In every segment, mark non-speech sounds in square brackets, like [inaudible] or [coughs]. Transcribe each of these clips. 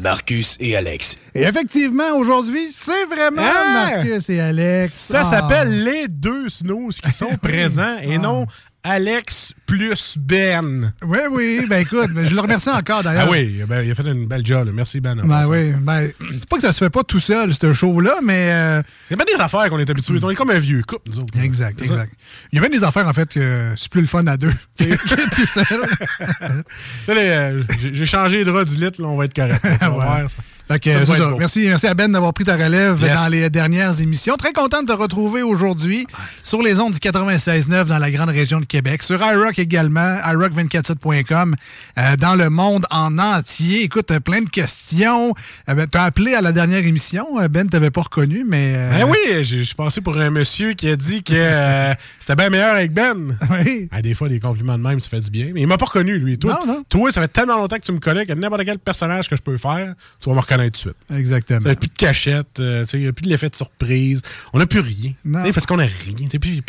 Marcus et Alex. Et effectivement, aujourd'hui, c'est vraiment Ah! Marcus et Alex. Ça Ah. s'appelle les deux snooze qui sont [laughs] présents et non Alex plus Ben. Oui, oui. Ben écoute, ben, je le remercie encore d'ailleurs. Ah oui, ben, il a fait une belle job. Merci Ben. Ben oui. Ben, c'est pas que ça se fait pas tout seul, ce show-là, mais. euh, Il y a bien des affaires qu'on est habitués. On est comme un vieux couple, nous autres. Exact, ça. exact. Il y a bien des affaires, en fait, que c'est plus le fun à deux [laughs] que tout seul. [laughs] Euh, J'ai changé les draps du lit, là, on va être correct. Ça va Ouais. faire, ça. Fait que, Ça ça. merci, merci à Ben d'avoir pris ta relève Yes. dans les dernières émissions. Très content de te retrouver aujourd'hui sur les ondes du 96.9 dans la grande région de Québec, sur iRock également, iRock247.com, euh, dans le monde en entier. Écoute, euh, plein de questions. Euh, ben, T'as appelé à la dernière émission. Euh, Ben, t'avais pas reconnu, mais... euh, Ben oui, j'ai j'ai passé pour un monsieur qui a dit que euh, [laughs] c'était bien meilleur avec Ben. Oui. Ah, des fois, des compliments de même, ça fait du bien. Mais il m'a pas reconnu, lui. Toi, Non, non. toi, ça fait tellement longtemps que tu me connais que n'importe quel personnage que je peux faire, tu vas me reconnaître tout de suite. Exactement. Il n'y a plus de cachette, euh, il n'y a plus de l'effet de surprise. On n'a plus rien. Parce qu'on n'a rien. Plus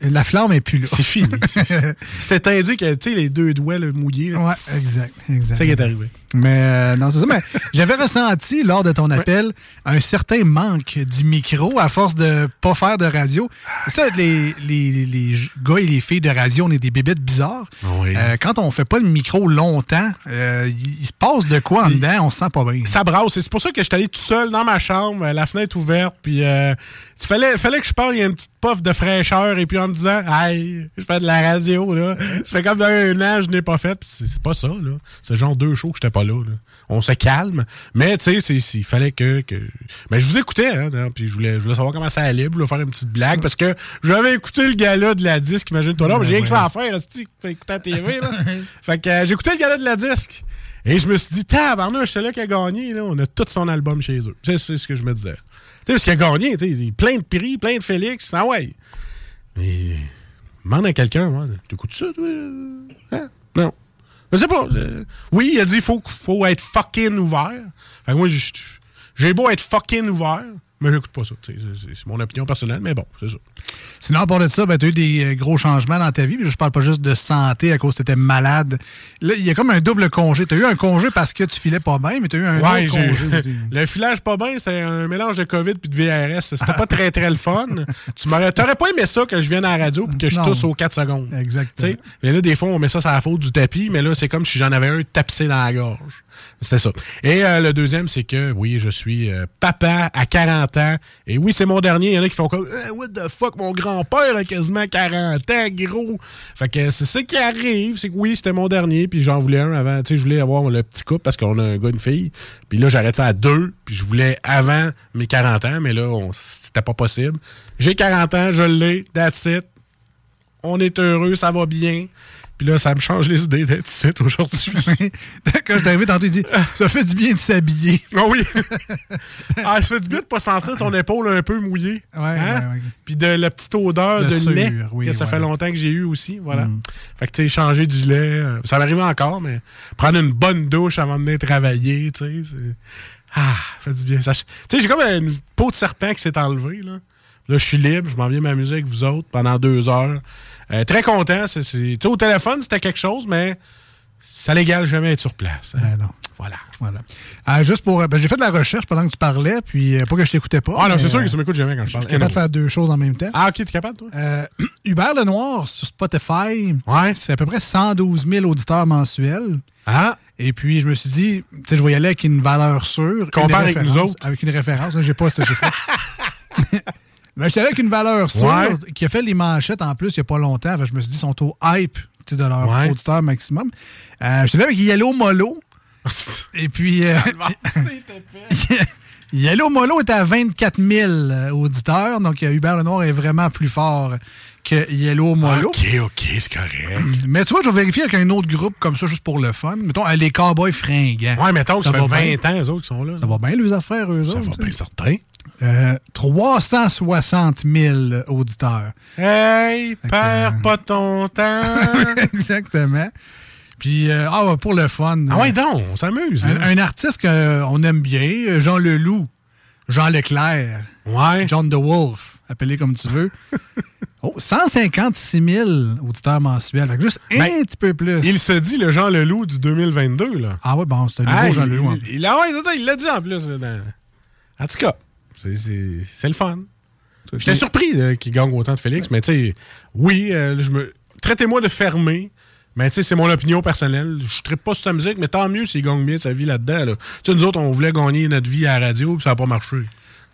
la flamme est plus là. C'est fini. [laughs] C'était tendu que tu sais, les deux doigts là, mouillés. Ouais, exact, exact. C'est ça qui est arrivé. Mais euh, non, c'est ça. Mais [laughs] j'avais ressenti lors de ton appel un certain manque du micro à force de pas faire de radio. Ça, les, les, les gars et les filles de radio, on est des bébêtes bizarres. Oui. Euh, quand on fait pas le micro longtemps, euh, il, il se passe de quoi en dedans, on se sent pas bien. Ça brasse. C'est pour ça que je suis allé tout seul dans ma chambre, euh, la fenêtre ouverte, puis euh, il fallait, fallait que je parle, il y a une petite puff de fraîcheur, et puis en me disant, hey, je fais de la radio, là. Ça fait comme un an, je n'ai pas fait, puis c'est pas ça, là. C'est genre deux shows que j'étais pas là, là. On se calme, mais tu sais, il fallait que, que. Mais je vous écoutais, hein, hein, puis je voulais, je voulais savoir comment ça allait, je voulais faire une petite blague, parce que j'avais écouté le gala de la disque, imagine-toi là, mais j'ai rien que ça à faire, écouter la TV, là. [laughs] fait que euh, j'ai écouté le gala de la disque. Et je me suis dit, tabarnouche, c'est là qui a gagné, là. On a tout son album chez eux. C'est ce que je me disais. Tu sais, parce qu'il a gagné, tu sais, plein de prix, plein de Félix. Ah ouais. Mais, demande à quelqu'un, moi, t'écoutes ça, toi? Hein? Non. Je sais pas. euh, oui, il a dit, faut, faut être fucking ouvert. Fait moi, j'ai beau être fucking ouvert, mais j'écoute pas ça. C'est mon opinion personnelle, mais bon, c'est ça. Sinon, à part de ça, ben, tu as eu des euh, gros changements dans ta vie. Je parle pas juste de santé à cause que tu étais malade. Là, il y a comme un double congé. Tu as eu un congé parce que tu filais pas bien, mais tu as eu un Ouais, autre congé [laughs] le filage pas bien, c'était un mélange de COVID puis de VRS. C'était pas très, très le fun. tu t'aurais pas aimé ça que je vienne à la radio puis que je Non. tousse aux 4 secondes. Exactement. Mais là, des fois, on met ça sur la faute du tapis, mais là, c'est comme si j'en avais un tapissé dans la gorge. C'était ça. Et euh, le deuxième, c'est que, oui, je suis euh, papa à 40 ans. Et oui, c'est mon dernier. Il y en a qui font comme, Eh, what the fuck, mon grand-père a quasiment 40 ans, gros. Fait que c'est ça qui arrive. C'est que oui, c'était mon dernier, puis j'en voulais un avant. Tu sais, je voulais avoir le petit couple parce qu'on a un gars, une fille. Puis là, j'arrête à deux, puis je voulais avant mes 40 ans, mais là, c'était pas possible. J'ai 40 ans, je l'ai, that's it. On est heureux, ça va bien. Puis là, ça me change les idées d'être ici aujourd'hui. [laughs] Quand je suis arrivé tantôt, il dit Ça fait du bien de s'habiller. Ah oui! [laughs] ah, ça fait du bien de pas sentir ton épaule un peu mouillée. Ouais, Hein? ouais, ouais. Puis de la petite odeur De de, lait oui, que ça fait longtemps que j'ai eu aussi. Voilà. Mm. Fait que tu sais, changer du lait, euh, ça m'arrive encore, mais prendre une bonne douche avant de venir travailler, tu sais. Ah, ça fait du bien. Tu sais, j'ai comme une peau de serpent qui s'est enlevée, là. Là, je suis libre, je m'en viens m'amuser avec vous autres pendant deux heures. Euh, très content. c'est- c'est- Tu sais, au téléphone, c'était quelque chose, mais ça l'égale jamais être sur place. hein. Ben non. Voilà. Voilà. Euh, juste pour. ben, j'ai fait de la recherche pendant que tu parlais, puis euh, pas que je t'écoutais pas. Ah non, c'est sûr euh, que tu m'écoutes jamais quand je Je parle. suis capable de faire deux choses en même temps. Ah, ok, t'es capable, toi? Euh, [clears throat] Hubert Lenoir sur Spotify, Ouais. c'est à peu près 112 000 auditeurs mensuels. Ah, Et puis, je me suis dit, tu sais, je vais y aller avec une valeur sûre. Compare avec nous autres. Avec une référence. J'ai pas ce chiffre [laughs] Mais je suis allé avec une valeur sûre Ouais. qui a fait les manchettes en plus il n'y a pas longtemps. Je me suis dit, ils sont au hype de leur Ouais. auditeur maximum. Euh, je suis allé avec Yellow Molo. Et puis, euh, Yellow Molo est à 24 000 euh, auditeurs. Donc, euh, Hubert Lenoir est vraiment plus fort que Yellow Molo. ok, ok, c'est correct. [clears throat] Mais tu vois, je vais vérifier avec un autre groupe comme ça, juste pour le fun. Mettons, euh, les Cowboys fringants. Ouais, mettons que ça, Ça fait va 20 bien. ans, eux autres, qui sont là. Ça va bien, les affaires, eux Ça autres. va tu sais. bien certain. Euh, 360 000 auditeurs. Hey, perds que- pas ton [laughs] temps. [laughs] Exactement. Puis, euh, ah, pour le fun. ah ouais, donc, on s'amuse. un, artiste qu'on aime bien, euh, Jean Leloup, Jean Leclerc, Ouais. John the Wolf, appelé comme tu veux. [laughs] Oh, 156 000 auditeurs mensuels. Fait que juste un Ben, petit peu plus. Il se dit le Jean Leloup du 2022, là. Ah ouais, bon, c'est un nouveau Jean Leloup. en il- plus. Il, ah ouais, il l'a dit en plus. là, dans- En tout cas, c'est- le fun. J'étais surpris là, qu'il gagne autant de Félix, mais tu sais, oui, euh, je me traitez-moi de fermé. Mais tu sais, c'est mon opinion personnelle. Je ne pas sur ta musique, mais tant mieux s'il gagne bien sa vie là-dedans. là. Tu sais, nous autres, on voulait gagner notre vie à la radio, puis ça n'a pas marché.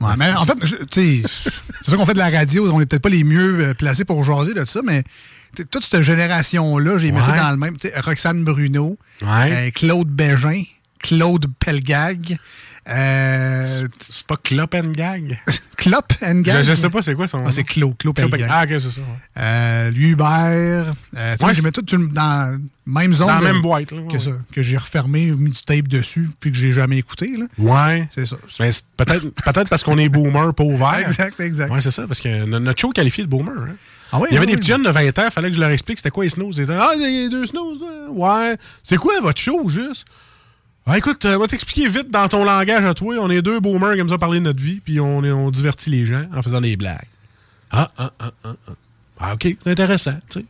Ouais, mais en fait, je- tu sais, [laughs] c'est sûr qu'on fait de la radio, on n'est peut-être pas les mieux euh, placés pour jaser de ça, mais toute cette génération-là, j'ai mis dans le même. Roxane Bruno, Ouais. euh, Claude Bégin, Claude Pelgag, euh, C'est pas Clop and Gag? [laughs] Clop and Gag? Je, je sais pas c'est quoi son nom. Ah, c'est Claude Clop and- Pelgag. Ah, ok, c'est ça. ouais. Euh, Hubert. Euh, tu sais, Ouais, j'ai mis tout dans la même zone. Dans la de- même boîte. Là, ouais, Que, ça, que j'ai refermé, mis du tape dessus, puis que j'ai jamais écouté. là. Ouais. C'est ça. Mais peut-être peut-être parce qu'on est boomer, pas ouvert. [laughs] Exact, exact. Ouais, c'est ça, parce que no- notre show qualifie le boomer. hein. Ah oui, Il y avait des oui. petits jeunes de 20 ans, il fallait que je leur explique c'était quoi les snooze. Ils étaient, ah, il y a deux snooze. Ouais. C'est quoi votre show, juste? Ah, écoute, euh, on va t'expliquer vite dans ton langage à toi. On est deux boomers qui aiment ça parler de notre vie, puis on, on divertit les gens en faisant des blagues. Ah, ah, ah, ah, ah. Ah, OK, c'est intéressant, tu sais.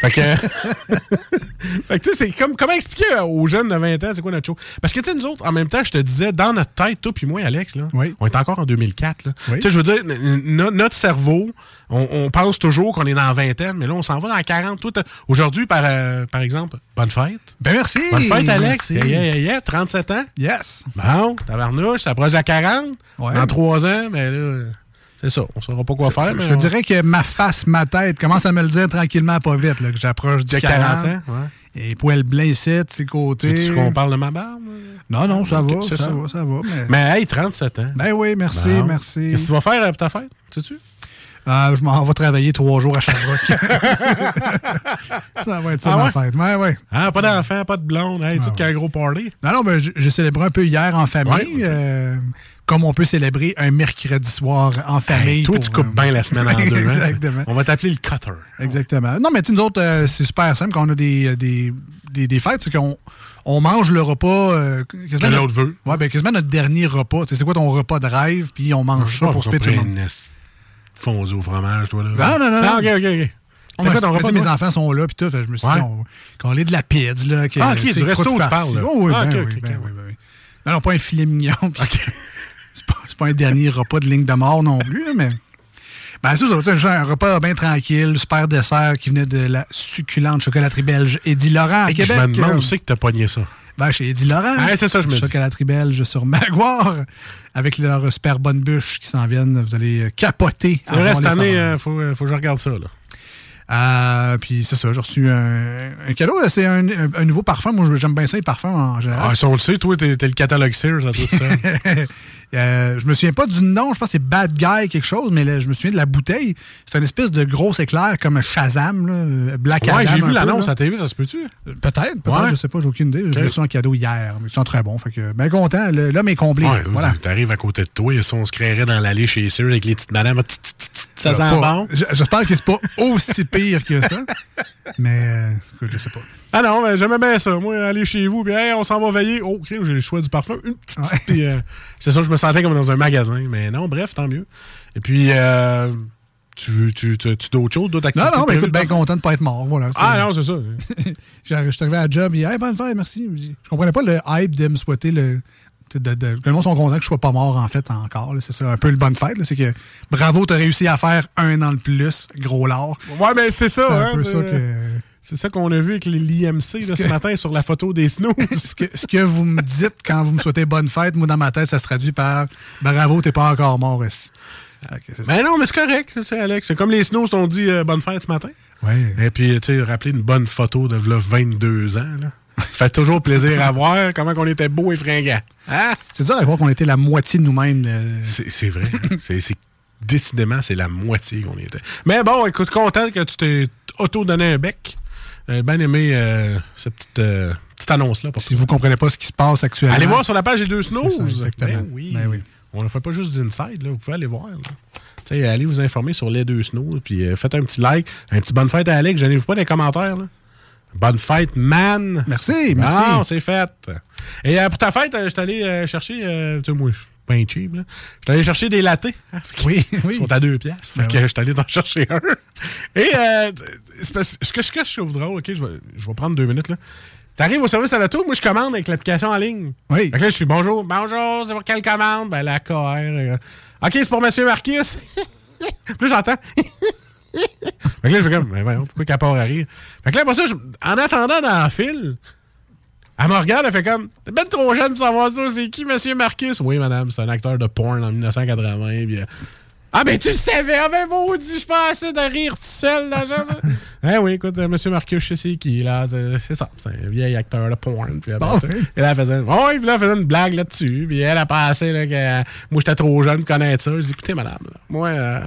Fait que, [laughs] fait que tu sais, c'est comme, comment expliquer aux jeunes de 20 ans c'est quoi notre show? Parce que, tu sais, nous autres, en même temps, je te disais, dans notre tête, toi puis moi, Alex, là, Oui. on est encore en 2004, là. Oui. Tu sais, je veux dire, no- notre cerveau, on, on pense toujours qu'on est dans la vingtaine, mais là, on s'en va dans la 40. Toi, t'as- Aujourd'hui, par, euh, par exemple, bonne fête. Ben merci. Bonne fête, Alex. Merci. Yeah, yeah, yeah, yeah, 37 ans. Yes. Bon, tabarnouche, ça approche à 40. Ouais. Dans 3 ans, mais là, c'est ça. On saura pas quoi faire. mais Je te dirais que ma face, ma tête commence à me le dire tranquillement, pas vite, là, que j'approche du Il y a 40. 40 ans, ouais. Et poils blancs ici, de ses côtés. Veux-tu qu'on parle de ma barbe? Non, non, ça va, ça, ça. va, ça va. Mais... Mais hey, 37 ans. Ben oui, merci, Bon. merci. Qu'est-ce que tu vas faire pour ta fête? Sais-tu? Euh, je m'en vais travailler trois jours à Sherbrooke. [laughs] ça va être ça, Ah ma ouais? fête. Ouais, ouais. Ah, pas d'enfant, pas de blonde. Hey, tout ouais. qu'un gros party. Non, non, ben, j'ai célébré un peu hier en famille. Ouais. euh, comme on peut célébrer un mercredi soir en famille. Hey, toi, pour, tu coupes euh, bien la semaine en [laughs] deux. hein? Exactement. On va t'appeler le cutter. Exactement. Non, mais tu sais, nous autres, euh, c'est super simple. Quand on a des, des, des, des fêtes, c'est qu'on on mange le repas. euh, Que l'autre veut. Ouais, ben quasiment notre dernier repas. Tu c'est quoi ton repas de rêve? Puis on mange ça pour se péter. Fondu au fromage, toi, là. Non, non, non, non. ok, ok, ok. On quoi ton repas? mes enfants sont là, puis tout. je me suis dit, on, qu'on ait de la pizza, là. que, Ah, ok, du resto, tu parles, là. Oh, oui, Ah, ben ok, oui, ok, ben ok. oui, ben oui. Non, non, pas un filet mignon. puis [laughs] c'est, pas, pas un dernier repas de ligne de mort non plus, mais. Ben, c'est ça, genre un repas bien tranquille, super dessert qui venait de la succulente chocolaterie belge Eddie Laurent à Hey, Je Québec. me demande Euh, où c'est que t'as pogné ça. Ben, chez Eddie Laurent. Ouais, c'est ça, je me dis. Chocolat Tribelge sur Maguire. Avec leurs super bonnes bûches qui s'en viennent. Vous allez euh, capoter. C'est vrai, cette année, il faut, euh, faut que je regarde ça. Là. Euh, puis c'est ça, j'ai reçu un, un cadeau. C'est un, un- un nouveau parfum. Moi, j'aime bien ça, les parfums en général. Ah, si on le sait, toi, t'es t'es le catalogue Sears à tout ça. [laughs] Euh, je me souviens pas du nom, je pense que c'est Bad Guy quelque chose, mais là, je me souviens de la bouteille. C'est une espèce de gros éclair comme un Shazam, là, Black ouais, Adam. j'ai vu l'annonce à TV, ça se peut-tu? Peut-être, peut-être, Ouais. je sais pas, j'ai aucune idée. J'ai reçu un cadeau hier, mais ils sont très bons. Fait que, bien content, l'homme est comblé. Ouais, voilà. T'arrives à côté de toi et ça, on se créerait dans l'allée chez Sears avec les petites madames. Ça sent bon. J'espère que c'est pas [laughs] aussi pire que ça. Mais, euh, écoute, je sais pas. Ah non, mais j'aimais bien ça. Moi, aller chez vous, puis hey, on s'en va veiller. Oh, crime, j'ai le choix du parfum. Une petite, Ouais. puis, euh, c'est ça, je me sentais comme dans un magasin. Mais non, bref, tant mieux. Et puis, euh, tu veux, tu, tu, tu d'autres choses, d'autres Non, activités? non, mais prévues écoute, bien content de pas être mort. Voilà. Ah non, c'est ça. [laughs] Je suis arrivé à la job, il dit Hey, bonne fête, merci. Je comprenais pas le hype de me souhaiter le. De- de- que le monde sont contents que je sois pas mort, en fait, encore. C'est ça, un peu le bonne fête. C'est que bravo, t'as réussi à faire un an de plus, gros lard. Ouais, mais c'est ça. C'est un hein, peu ça que. C'est ça qu'on a vu avec l'IMC Ce ce matin sur la photo des snows. [laughs] Ce que, ce que vous me dites quand vous me souhaitez bonne fête, moi, dans ma tête, ça se traduit par bravo, t'es pas encore mort mais non, mais c'est correct, c'est Alex. C'est comme les snows t'ont dit euh, bonne fête ce matin. Ouais. Et puis, tu sais, rappeler une bonne photo de là, 22 ans. Là. Ça fait toujours plaisir à voir comment on était beau et fringant. Hein? C'est dur à croire qu'on était la moitié de nous-mêmes. euh, C'est vrai. c'est décidément, c'est la moitié qu'on était. Mais bon, écoute, content que tu t'es auto-donné un bec. Euh, bien aimé euh, cette petite, euh, petite annonce-là. Si vous comprenez pas ce qui se passe actuellement. Allez voir sur la page des deux snows. Exactement. Ben oui. Ben oui. On ne fait pas juste d'inside. Vous pouvez aller voir. allez vous informer sur les deux snows, puis faites un petit like, un petit bonne fête à Alex. Gênez-vous pas dans les commentaires. là. Bonne fête, man! Merci, merci. Non, c'est fait. Et euh, pour ta fête, euh, je suis allé euh, chercher, euh, tu sais, moi, je suis pas un cheap, là. Je suis allé chercher des latés. [laughs] hein. Que- Oui, Ils oui. sont à deux piastres. Fait Ben que ouais. je suis allé t'en chercher un. Et euh, ce que je trouve drôle, OK, je vais, je vais prendre deux minutes, là. T'arrives au service à l'auto, moi je commande avec l'application en ligne. Oui. Fait que là, je suis bonjour, bonjour, c'est pour quelle commande? Ben la KR. OK, c'est pour Monsieur Marcus. [laughs] Puis j'entends. [laughs] fait que là, je fais comme, ben voyons, pourquoi qu'elle part à rire? Fait que là, après ça, en attendant dans le fil, elle me regarde, elle fait comme, t'es ben trop jeune pour savoir ça, c'est qui, Monsieur Marcus? Oui, madame, c'est un acteur de porn en 1980. Puis, euh, ah, ben tu le savais, ah, ben maudit, je pensais de rire tout seul, là. [laughs] Eh oui, écoute, euh, Monsieur Marcus, je sais c'est qui, là. C'est c'est ça, c'est un vieil acteur de porn. Puis, ben, oui. et là, elle faisait, oh, oui, puis là, elle faisait une blague là-dessus. Puis elle a pensé là, que moi, j'étais trop jeune pour connaître ça. Je dis, écoutez, madame, là, moi, euh,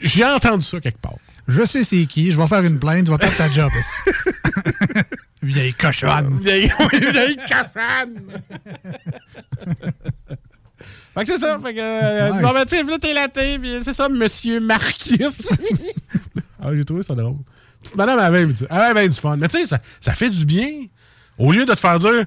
j'ai entendu ça quelque part. Je sais c'est qui, je vais faire une plainte, tu vas perdre ta job. [laughs] ici. Vieille cochonne. Vieille, vieille cochonne! [laughs] fait que c'est ça. Fait que, euh, Nice. tu vas ben, tu sais, là, t'es laté, puis c'est ça, monsieur Marcus. [laughs] ah, j'ai trouvé ça drôle. Petite madame avait, avait bien du fun. Mais tu sais, ça, ça fait du bien. Au lieu de te faire dire,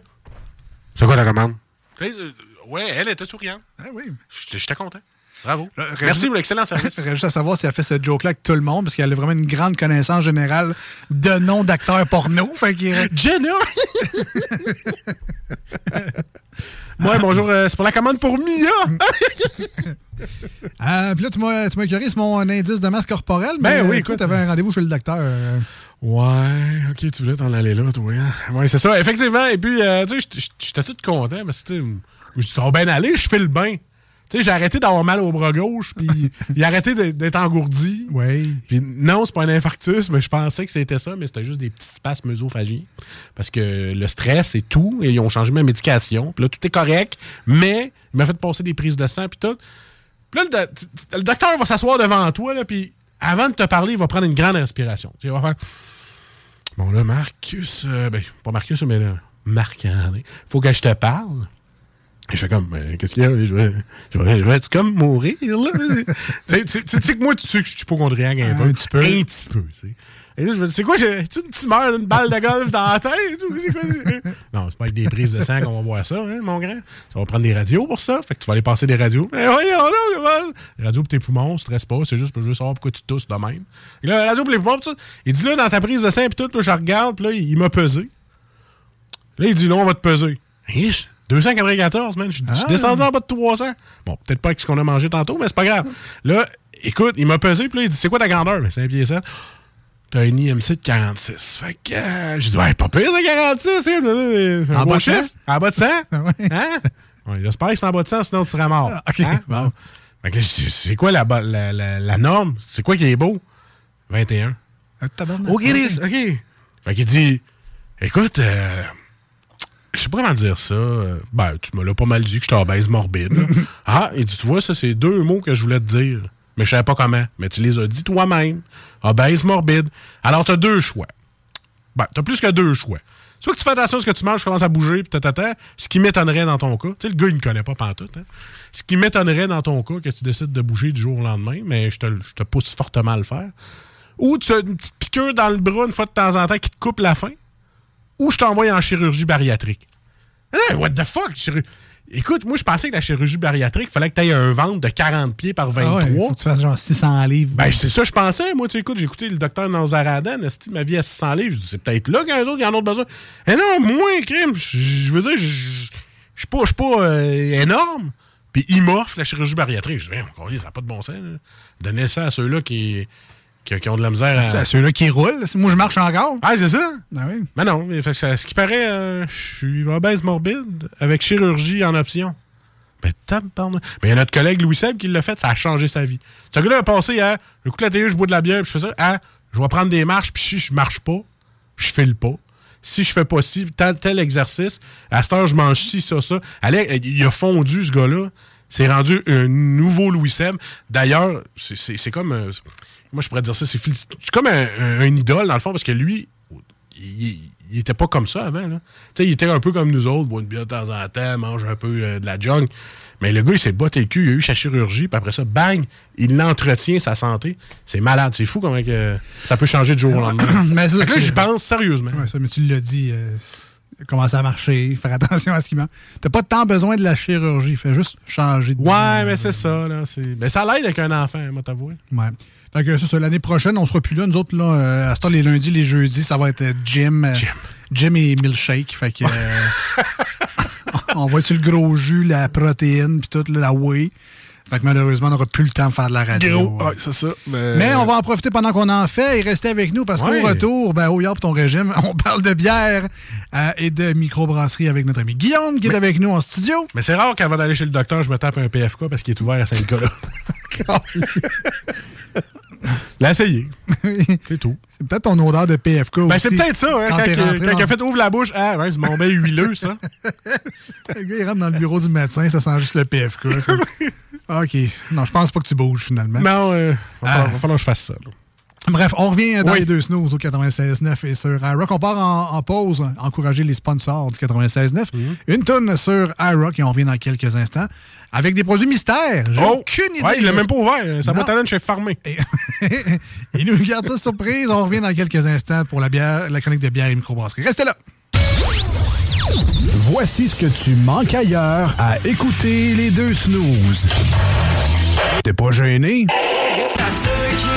c'est quoi ta commande? Euh, Ouais, elle était souriante. Ah oui. J'étais content. Bravo. Euh, Merci pour l'excellent [laughs] service. Juste à savoir si elle fait ce joke-là avec tout le monde, parce qu'elle a vraiment une grande connaissance générale de noms d'acteurs porno. [laughs] Fait Jenna! [laughs] Moi, bonjour, euh, c'est pour la commande pour Mia! Ah, puis là, tu m'as tu m'as écœuré sur mon indice de masse corporelle. Ben mais, oui, euh, écoute. Tu avais un rendez-vous chez le docteur. euh, Ouais, ok, tu voulais t'en aller là, toi. Hein? Ouais, c'est ça, effectivement. Et puis, euh, tu sais, j'étais- tout content, mais c'était. Ça va bien aller, je fais le bain. Tu sais, j'ai arrêté d'avoir mal au bras gauche, puis [laughs] il a arrêté d'être- engourdi. Oui. Puis non, c'est pas un infarctus, mais je pensais que c'était ça, mais c'était juste des petits spasmes œsophagiens. Parce que le stress et tout, et ils ont changé ma médication. Puis là, tout est correct, mais il m'a fait passer des prises de sang, puis tout. Puis là, le, docteur va s'asseoir devant toi, là, puis avant de te parler, il va prendre une grande respiration. Tu il va faire Bon, là, Marcus, euh, ben, pas Marcus, mais là, Marc-André, faut que je te parle. Et je fais comme, Ben, qu'est-ce qu'il y a? Je vais, je vais, je vais être comme mourir, là? [laughs] tu sais- que moi, tu sais que je suis hypochondriaque un, Un petit peu. Un petit peu, tu sais. Et là, je me dis, c'est quoi, tu une tumeur d'une balle de golf dans la tête? quoi? non, c'est pas avec des prises de sang qu'on va voir ça, hein, mon grand. Ça va prendre des radios pour ça. Fait que tu vas aller passer des radios. Mais voyons, là, radios pour tes poumons, stresse pas, c'est juste pour juste savoir pourquoi tu tousses de même. Et là, radio pour les poumons, pis ça. Il dit là, dans ta prise de sang, puis tout, là, je regarde, puis là, il, il m'a pesé. Là, il dit, là, on va te peser. Hiche, 294, man. Je suis Ah. descendu en bas de 300. Bon, peut-être pas avec ce qu'on a mangé tantôt, mais c'est pas grave. Là, écoute, il m'a pesé, puis là, il dit, c'est quoi ta grandeur? C'est un pied 7. t'as un IMC de 46. Fait que euh, j'ai dit, ouais, pas pire de 46, hein, c'est un En beau bas de chiffre. 100? En bas de 100? [laughs] Ouais. Hein? Ouais, J'espère que c'est en bas de 100, sinon tu serais mort. Ah, OK, Hein? bon. Fait que là, je dis, c'est quoi la, la, la, la norme? C'est quoi qui est beau? 21. Ah. OK, OK. Fait qu'il dit, écoute, euh, je sais pas comment dire ça. Ben, tu me l'as pas mal dit que je t'obèse morbide. là. [laughs] ah, dit, tu vois, ça, c'est deux mots que je voulais te dire. Mais je savais pas comment. Mais tu les as dit toi-même. Obèse morbide. Alors, t'as deux choix. Ben, t'as plus que deux choix. Soit que tu fais attention à ce que tu manges, tu commences à bouger, puis tatata, ce qui m'étonnerait dans ton cas. Tu sais, le gars, il ne connaît pas pantoute. Hein? Ce qui m'étonnerait dans ton cas, que tu décides de bouger du jour au lendemain, mais je te, je te pousse fortement à le faire. Ou tu as une petite piqûre dans le bras une fois de temps en temps qui te coupe la faim. Ou je t'envoie en chirurgie bariatrique. Hey, what the fuck? Écoute, moi, je pensais que la chirurgie bariatrique, il fallait que tu aies un ventre de 40 pieds par Ah 23. ouais, faut que tu fasses genre 600 livres. Ben, c'est ça, je pensais. Moi, tu écoute, j'ai écouté le docteur Nanzaradan, esti, ma vie à 600 livres. Je dis, c'est peut-être là qu'un autre, ils en ont besoin. Eh non, moi, crime, je veux dire, je suis pas, euh, énorme. Puis il m'offre la chirurgie bariatrique. Je dis, on ça n'a pas de bon sens. là. Donner ça à ceux-là qui, qui, qui ont de la misère à. C'est ceux-là qui roulent. Moi, je marche encore. Ah, c'est ça? Ah oui. Mais non, mais fait ça- ce qui paraît, euh, je suis obèse morbide avec chirurgie en option. Ben. Mais il y a notre collègue Louis Seb qui l'a fait, ça a changé sa vie. Ce gars-là a passé à j'écoute la télé, je bois de la bière, puis je fais ça, à je vais prendre des marches, puis si je marche pas, je file pas. Si je fais pas ci, tel, tel exercice, à cette heure, je mange ci, ça, ça. Allez, il a fondu, ce gars-là. C'est rendu un nouveau Louis Seb. D'ailleurs, c'est comme. euh, moi, je pourrais dire ça, c'est comme un, un- un idole, dans le fond, parce que lui, il, il était pas comme ça avant. Là. Il était un peu comme nous autres, boit une bière de temps en temps, mange un peu euh, de la junk. Mais le gars, il s'est botté le cul, il a eu sa chirurgie, puis après ça, bang, il l'entretient, sa santé. C'est malade, c'est fou comment que ça peut changer de jour au lendemain. [coughs] Mais ça, là, j'y pense sérieusement. Ouais, ça, mais tu l'as dit. euh, commencer à marcher, faire attention à ce qu'il mange. T'as pas tant besoin de la chirurgie. Fais juste changer de Ouais, mais c'est ça, là. Mais ça l'aide avec un enfant, moi, t'avouer. Ouais. Fait que ça, c'est l'année prochaine, on sera plus là. Nous autres, là, euh, à ce temps, les lundis, les jeudis, ça va être euh, euh, Gym. Gym et milkshake. Fait que. [laughs] on va sur le gros jus, la protéine, puis tout, la whey. Fait que malheureusement, on n'aura plus le temps de faire de la radio. Gros, ouais, c'est ça. Mais on va en profiter pendant qu'on en fait et rester avec nous parce Ouais. qu'au retour, ben, au pour ton régime, [laughs] on parle de bière euh, et de microbrasserie avec notre ami Guillaume qui est avec nous en studio. Mais c'est rare qu'avant d'aller chez le docteur, je me tape un PFK parce qu'il est ouvert à Saint-Nicolas. [laughs] [laughs] [laughs] L'a essayé. C'est tout. C'est peut-être ton odeur de PFK aussi. Ben, c'est peut-être ça, hein, quand, il- rentré quand dans- il a fait ouvre la bouche. Ah, ouais, c'est mon bain huileux, ça. [laughs] Le gars, il rentre dans le bureau du médecin, ça sent juste le PFK. [laughs] OK. Non, je pense pas que tu bouges finalement. non, euh, va, Ah. falloir, va falloir que je fasse ça. là. Bref, on revient dans Oui. les deux snooze au 96.9 et sur iRock. On part en, en pause, encourager les sponsors du 96.9. Mhm. Une tonne sur iRock et on revient dans quelques instants avec des produits mystères. J'ai aucune idée. Oh! Ouais, il l'a même pas ouvert. Ça va talent chez Farmé. [laughs] Il nous garde ça surprise. On revient dans quelques instants pour la bière, la chronique de bière et microbrasserie. Restez là. Voici ce que tu manques ailleurs à écouter les deux snooze. T'es pas gêné? À ceux qui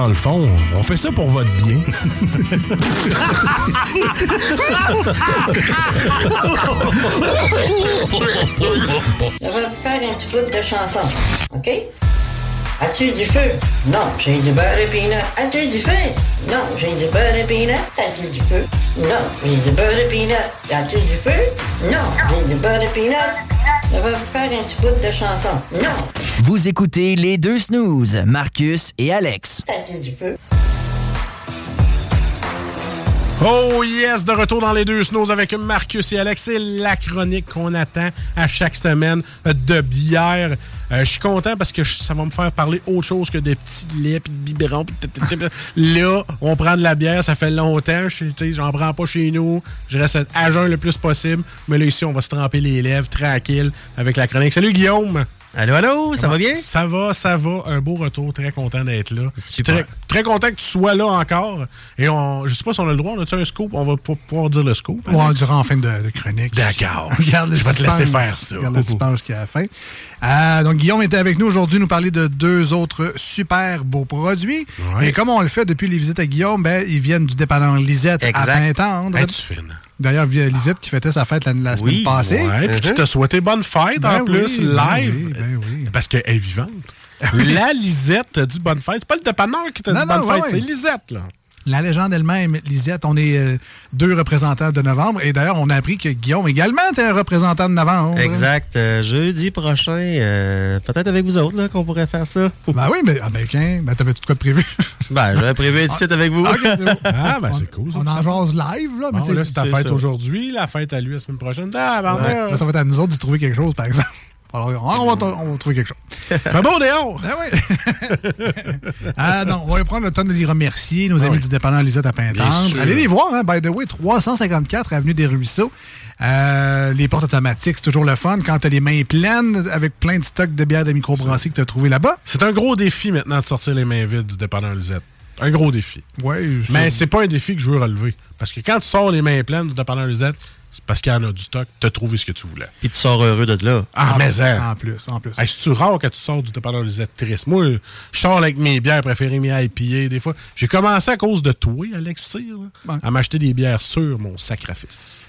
Dans le fond, on fait ça pour votre bien. Je vais faire un petit bout de chanson, OK? As-tu du feu? Non, j'ai du beurre et peanut. As-tu du feu? Non, j'ai du beurre et peanut. As-tu du feu? Non, j'ai du beurre et peanut. As-tu du feu? Non, j'ai du beurre et peanut. Ça va faire un petit bout de chanson. Non, Vous écoutez les deux snooze, Marcus et Alex. Oh yes, de retour dans les deux snows avec Marcus et Alex. C'est la chronique qu'on attend à chaque semaine de bière. Euh, je suis content parce que ça va me faire parler autre chose que des petits laits pis de biberons. Là, on prend de la bière, ça fait longtemps. J'en prends pas chez nous. Je reste à jeun le plus possible. Mais là, ici, on va se tremper les lèvres tranquille avec la chronique. Salut Guillaume! Allô, allô, ça va bien? Ça va, ça va. Un beau retour. Très content d'être là. Super. Très, très content que tu sois là encore. Et on, je sais pas si on a le droit, on a-tu un scoop? On va pas pouvoir dire le scoop. On en dira en fin de, de chronique. D'accord. [laughs] Regarde le Je vais te laisser faire ça. Regarde le qu'il y a à la fin. Euh, donc, Guillaume était avec nous aujourd'hui, nous parler de deux autres super beaux produits. Ouais. Et comme on le fait depuis les visites à Guillaume, ben, ils viennent du dépanneur Lisette Exact. à Pintendre. D'ailleurs, via Lisette qui fêtait sa fête la, la semaine Oui, passée. Ouais, puis qui t'a souhaité bonne fête Ben en plus, oui, ben live. oui, ben oui. Parce qu'elle est vivante. [laughs] La Lisette t'a dit bonne fête. C'est pas le dépanneur qui t'a dit non, bonne fête, ouais. c'est Lisette, là. La légende elle-même, Lisette, on est euh, deux représentants de novembre. Et d'ailleurs, on a appris que Guillaume également était un représentant de novembre. Exact. Euh, jeudi prochain, euh, peut-être avec vous autres, qu'on pourrait faire ça. [laughs] Ben oui, mais ah, ben, qu'un, ben, t'avais tout quoi de prévu? [laughs] Ben, j'avais prévu être ici avec vous. Bon. [laughs] Ah, ben c'est cool. ça. On en jase live, là. Bon, là, c'est ta fête aujourd'hui, la fête à lui la semaine prochaine. Ah, ben, là, ça va être à nous autres d'y trouver quelque chose, par exemple. Alors, on va, on va trouver quelque chose. Fait beau dehors. Ben oui. [laughs] ah non, on va prendre le temps de les remercier, nos amis oui. du dépanneur Lisette à Pintendre. Allez les voir, hein, by the way, 354 Avenue des Ruisseaux. Euh, les portes automatiques, c'est toujours le fun. Quand t'as les mains pleines avec plein de stocks de bières de microbrasserie que t'as trouvé là-bas. C'est un gros défi maintenant de sortir les mains vides du dépanneur Lisette. Un gros défi. Ouais, Mais c'est pas un défi que je veux relever. Parce que quand tu sors les mains pleines du dépanneur Lisette, c'est parce qu'il y en a du stock, t'as trouvé ce que tu voulais. Puis tu sors heureux de là. Ah, mais ça. En plus, en plus. Hey, c'est-tu rare que tu sors du dépanneur Lisette triste? Moi, je sors avec mes bières préférées, mes IPA, des fois. J'ai commencé à cause de toi, Alex Cyr, là, Ouais. à m'acheter des bières sur mon sacrifice.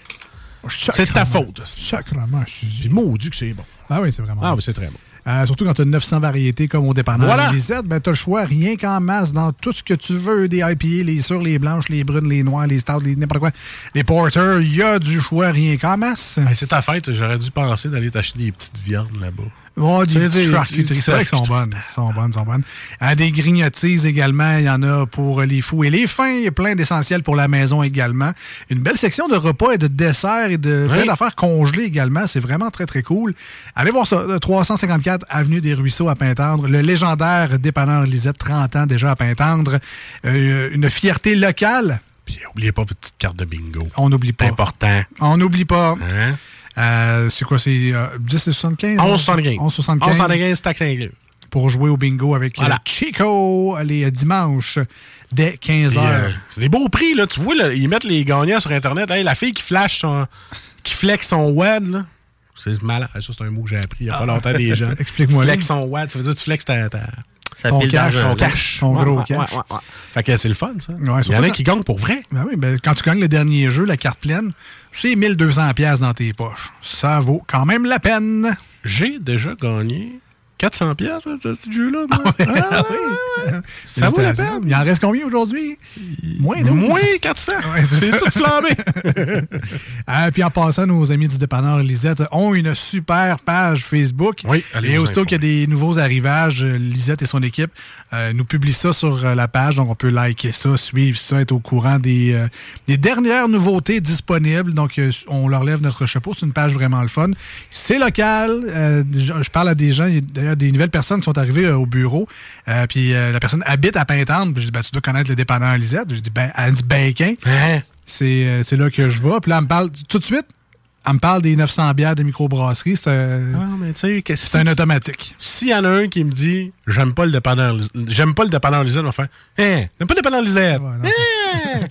C'est de ta faute. Sacrement, je suis C'est maudit que c'est bon. Ah oui, c'est vraiment. Ah bon. oui, c'est très bon. Euh, surtout quand tu as 900 variétés comme au dépanneur Voilà. Lisette, ben, tu as le choix rien qu'en masse dans tout ce que tu veux, des IPA, les sûres, les blanches, les brunes, les noires, les stouts, les n'importe quoi. Les porters, il y a du choix rien qu'en masse. C'est ta fête, j'aurais dû penser d'aller t'acheter des petites viandes là-bas. Oh, des petites charcuteries. C'est vrai qu'elles sont bonnes. Elles sont bonnes, sont bonnes. Euh, des grignotises également. Il y en a pour les fous et les fins. Il y a plein d'essentiels pour la maison également. Une belle section de repas et de desserts et de plein Oui. d'affaires congelées également. C'est vraiment très, très cool. Allez voir ça. le 354 Avenue des Ruisseaux à Pintendre. Le légendaire dépanneur Lisette, 30 ans déjà à Pintendre. Euh, une fierté locale. Puis oubliez pas votre petite carte de bingo. On n'oublie pas. important. On n'oublie pas. Hein? Euh, c'est quoi? C'est euh, 10 et 75? 11,75. 11,75. 11,75, taxe inclus. pour jouer au bingo avec euh. Chico les euh, dimanches dès 15h. Puis, euh, c'est des beaux prix, là. Tu vois, là, ils mettent les gagnants sur Internet. Hey, la fille qui flash son. qui flex son WAD, là. C'est malade. Ça, c'est un mot que j'ai appris il n'y a pas longtemps des gens. [laughs] Explique-moi. Flex son WAD, ça veut dire que tu flexes ta. ta Ça Ton pile cash, ton cash. Ton Ouais, gros ouais, cash. ouais, ouais, ouais. Fait que c'est le fun, ça. Ouais, il y en a quand- qui gagnent pour vrai. Ben oui, ben, quand tu gagnes le dernier jeu, la carte pleine, c'est 1200 pièces dans tes poches. Ça vaut quand même la peine. J'ai déjà gagné 400 pièces de ce jeu-là. moi. Ah, Ça vaut la peine. Il en reste combien aujourd'hui? Moins 12. Moins [laughs] 400. Ouais, [laughs] c'est tout flambé. [laughs] Ah, puis en passant, nos amis du dépanneur Lisette ont une super page Facebook. Oui, allez Et aussitôt qu'il y a des nouveaux arrivages, euh, Lisette et son équipe euh, nous publient ça sur euh, la page. Donc, on peut liker ça, suivre ça, être au courant des, euh, des dernières nouveautés disponibles. Donc, on leur lève notre chapeau. C'est une page vraiment le fun. C'est local. Je parle à des gens, y a d'ailleurs des nouvelles personnes qui sont arrivées euh, au bureau. Euh, puis euh, la personne habite à Pintante. Puis je dis, ben, tu dois connaître le dépanneur Lisette. Je dis, ben, elle dit, ben. Hein? C'est euh, c'est là que je vais. Puis là, elle me parle tout de suite. Elle me parle des 900 bières de microbrasserie. C'est un, Ah, si- un automatique. S'il y en a un qui me dit j'aime pas le dépanneur j'aime pas le dépanneur Lisette, on va faire Hein, t'aimes pas le dépanneur Lisette? Ouais, [laughs]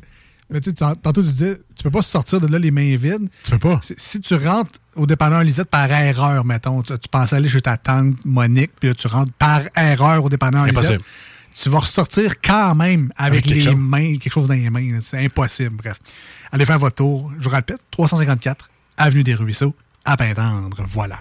Mais tu tantôt, tu disais, tu peux pas sortir de là les mains vides. Tu peux pas. Si tu rentres au dépanneur Lisette par erreur, mettons, tu, tu pensais aller chez ta tante Monique, puis là, tu rentres par erreur au dépanneur Lisette, Impossible. tu vas ressortir quand même avec, les chose. mains, quelque chose dans les mains. C'est impossible, bref. Allez faire votre tour. Je vous répète, 354 Avenue des Ruisseaux, à Pintendre. Voilà.